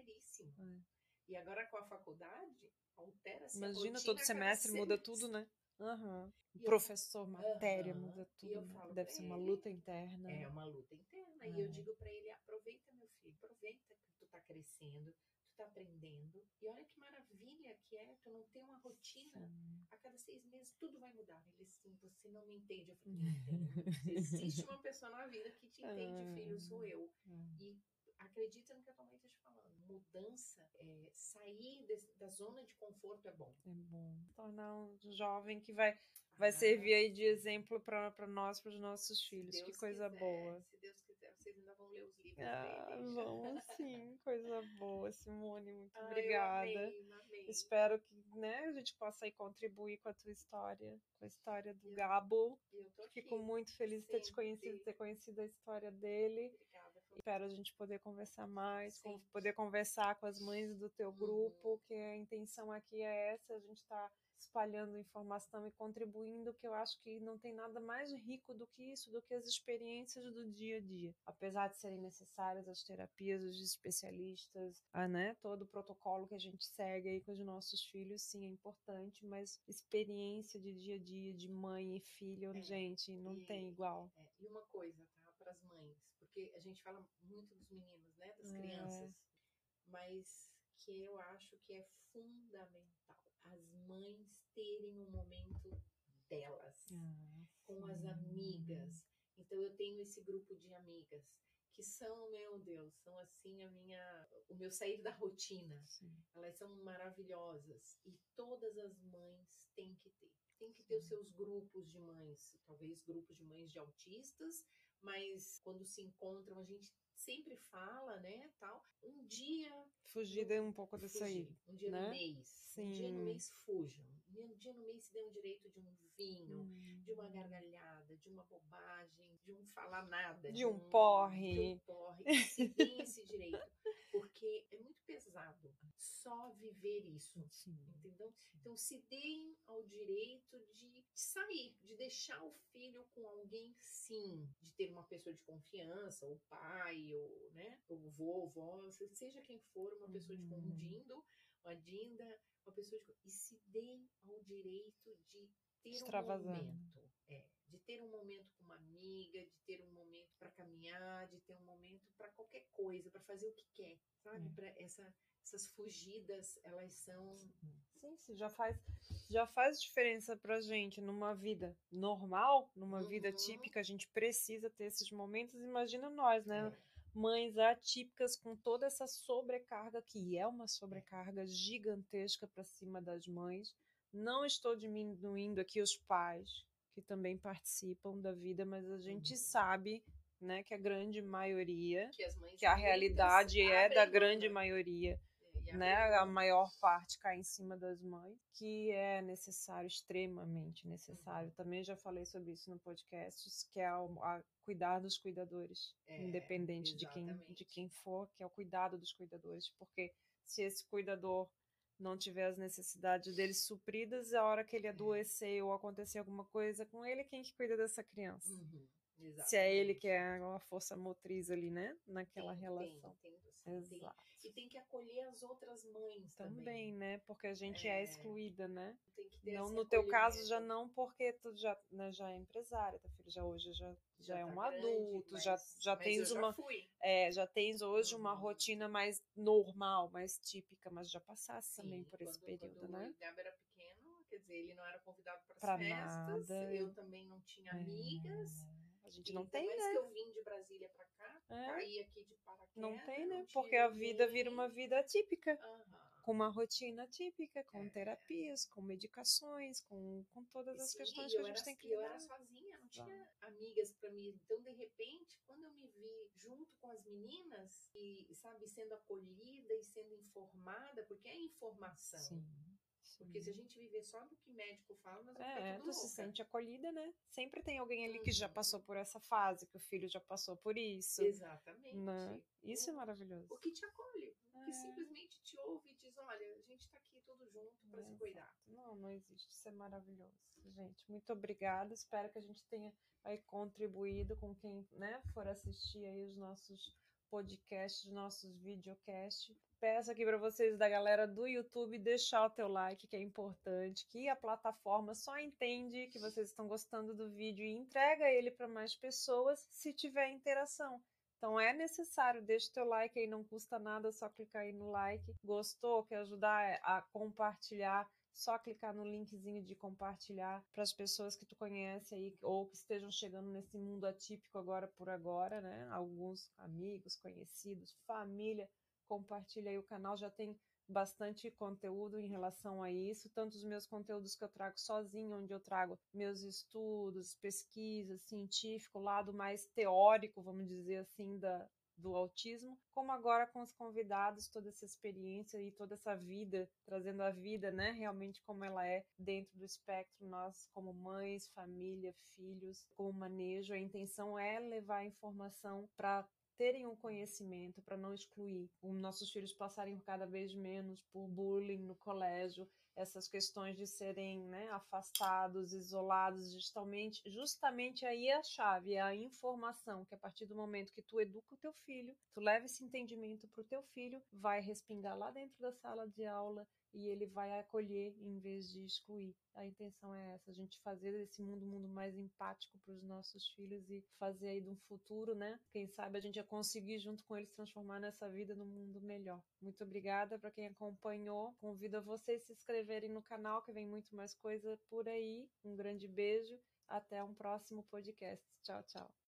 É. E agora com a faculdade, altera-se Imagina, todo semestre muda tudo, né? Aham. E eu- Professor, matéria, Aham. muda tudo. eu né? falo Deve ser uma luta interna. É uma luta interna. E eu É. digo pra ele: aproveita, meu filho, aproveita que tu tá crescendo, tu tá aprendendo. E olha que maravilha que é tu não ter uma rotina. Sim. A cada seis meses tudo vai mudar. Ele assim, você não me entende. Eu falei, entendo. Se existe uma pessoa na vida que te entende, filho, sou eu. É. E acredita no que a tua mãe tá te falando. Mudança, é, sair des- da zona de conforto é bom. É bom. Tornar um jovem que vai, vai Ah, servir aí de exemplo para nós, para os nossos filhos. que Deus coisa quiser, boa. Se Deus quiser, vocês ainda vão ler os livros Ah, dele. vamos sim, coisa boa, Simone. Muito Ah, eu obrigada. amei, amei. Espero que né, a gente possa aí contribuir com a tua história, com a história do Eu- Gabo. Eu tô aqui. Fico muito feliz de ter te conhecido, ter conhecido a história dele. Obrigada. Espero a gente poder conversar mais, poder conversar com as mães do teu grupo, uhum. que a intenção aqui é essa, a gente está espalhando informação e contribuindo, que eu acho que não tem nada mais rico do que isso, do que as experiências do dia a dia. Apesar de serem necessárias as terapias, os especialistas, a, né, todo o protocolo que a gente segue aí com os nossos filhos, sim, é importante, mas experiência de dia a dia, de mãe e filho, é, gente, não e, tem igual. É, e uma coisa, tá, porque a gente fala muito dos meninos, né, das é. crianças, mas que eu acho que é fundamental as mães terem um momento delas, ah, com as amigas. Então eu tenho esse grupo de amigas que são, meu Deus, são assim a minha, o meu sair da rotina. Sim. Elas são maravilhosas e todas as mães têm que ter. Tem que ter os seus grupos de mães, talvez grupos de mães de autistas, mas quando se encontram a gente sempre fala, né, tal. Um dia fugir um pouco disso aí, um dia né? no mês, Sim. um dia no mês fujam. Um dia no mês se dê um direito de um vinho, hum. de uma gargalhada, de uma bobagem, de um falar nada, de, de um, um, porre, de um porre. Se deem esse direito, porque é muito pesado só viver isso, Sim. entendeu? Então se deem ao direito de sair, de deixar o filho com alguém, sim, de ter uma pessoa de confiança, o pai, ou né, o vovó, seja quem for, uma pessoa de uhum. condindo, uma dinda, uma pessoa de e se deem ao direito de ter um momento, é, de ter um momento com uma amiga, de ter um momento para caminhar, de ter um momento para qualquer coisa, para fazer o que quer, sabe? É. Para essa essas fugidas, elas são. Sim, sim, já faz, já faz diferença pra gente numa vida normal, numa uhum. vida típica, a gente precisa ter esses momentos. Imagina nós, né? É. Mães atípicas com toda essa sobrecarga, que é uma sobrecarga gigantesca para cima das mães. Não estou diminuindo aqui os pais, que também participam da vida, mas a gente uhum. sabe né, que a grande maioria, que, que a realidade é da grande maioria né, a maior parte cai em cima das mães, que é necessário, extremamente necessário. Uhum. Também já falei sobre isso no podcast, que é a, a cuidar dos cuidadores, é, independente de quem, de quem for, que é o cuidado dos cuidadores, porque se esse cuidador não tiver as necessidades dele supridas, a hora que ele é. adoecer ou acontecer alguma coisa com ele, quem que cuida dessa criança? Uhum. Se é ele que é uma força motriz ali, né? Naquela tem, relação. Tem, tem, Exato. E tem que acolher as outras mães também. Também, né? Porque a gente é, é excluída, né? não, no teu caso já não, porque tu já, né, já é empresária, teu filho já hoje já, já, já é um tá adulto, grande, já, já tens uma. É, já tens hoje uhum. uma rotina mais normal, mais típica, mas já passasse Sim, também por quando, esse período, quando né? O Gabi era pequeno, quer dizer, ele não era convidado para as festas, nada. eu também não tinha amigas. É. A gente não tem, né? que eu vim de Brasília para cá, é. caí aqui de paraquedas. Não tem, né? Não Porque a vida vira uma vida típica. Uhum. Com uma rotina típica, com é. terapias, com medicações, com, com todas as Sim, questões que a gente era, tem que lidar. Eu era sozinha, não tinha amigas para mim. Então, de repente, quando eu me vi junto com as meninas e, sabe, sendo acolhida e sendo informada, porque é informação. Sim. Porque se a gente viver só do que médico fala, nós vamos é, tu louca. se sente acolhida, né? Sempre tem alguém ali uhum. que já uhum. passou por essa fase, que o filho já passou por isso. Exatamente. Né? Isso é maravilhoso. O que te acolhe, o que é. simplesmente te ouve e diz, olha, a gente tá aqui todo junto para é, se cuidar. Não, não existe. Isso é maravilhoso. Gente, muito obrigada. Espero que a gente tenha aí contribuído com quem né, for assistir aí os nossos podcasts, os nossos videocasts peço aqui para vocês da galera do YouTube deixar o teu like, que é importante, que a plataforma só entende que vocês estão gostando do vídeo e entrega ele para mais pessoas se tiver interação. Então é necessário, deixa o teu like aí, não custa nada, só clicar aí no like. Gostou? Quer ajudar a compartilhar? Só clicar no linkzinho de compartilhar para as pessoas que tu conhece aí ou que estejam chegando nesse mundo atípico agora por agora, né? Alguns amigos, conhecidos, família compartilha aí o canal, já tem bastante conteúdo em relação a isso, tanto os meus conteúdos que eu trago sozinho, onde eu trago meus estudos, pesquisas, científico, lado mais teórico, vamos dizer assim, da, do autismo, como agora com os convidados, toda essa experiência e toda essa vida, trazendo a vida, né, realmente como ela é dentro do espectro, nós como mães, família, filhos, como manejo, a intenção é levar a informação para terem um conhecimento, para não excluir, os nossos filhos passarem cada vez menos por bullying no colégio, essas questões de serem né, afastados, isolados, justamente, justamente aí é a chave, é a informação, que a partir do momento que tu educa o teu filho, tu leva esse entendimento para o teu filho, vai respingar lá dentro da sala de aula e ele vai acolher em vez de excluir. A intenção é essa, a gente fazer desse mundo um mundo mais empático para os nossos filhos e fazer aí de um futuro, né? Quem sabe a gente ia conseguir junto com eles transformar nessa vida num mundo melhor. Muito obrigada para quem acompanhou. Convido a vocês a se inscreverem no canal que vem muito mais coisa por aí. Um grande beijo. Até um próximo podcast. Tchau, tchau.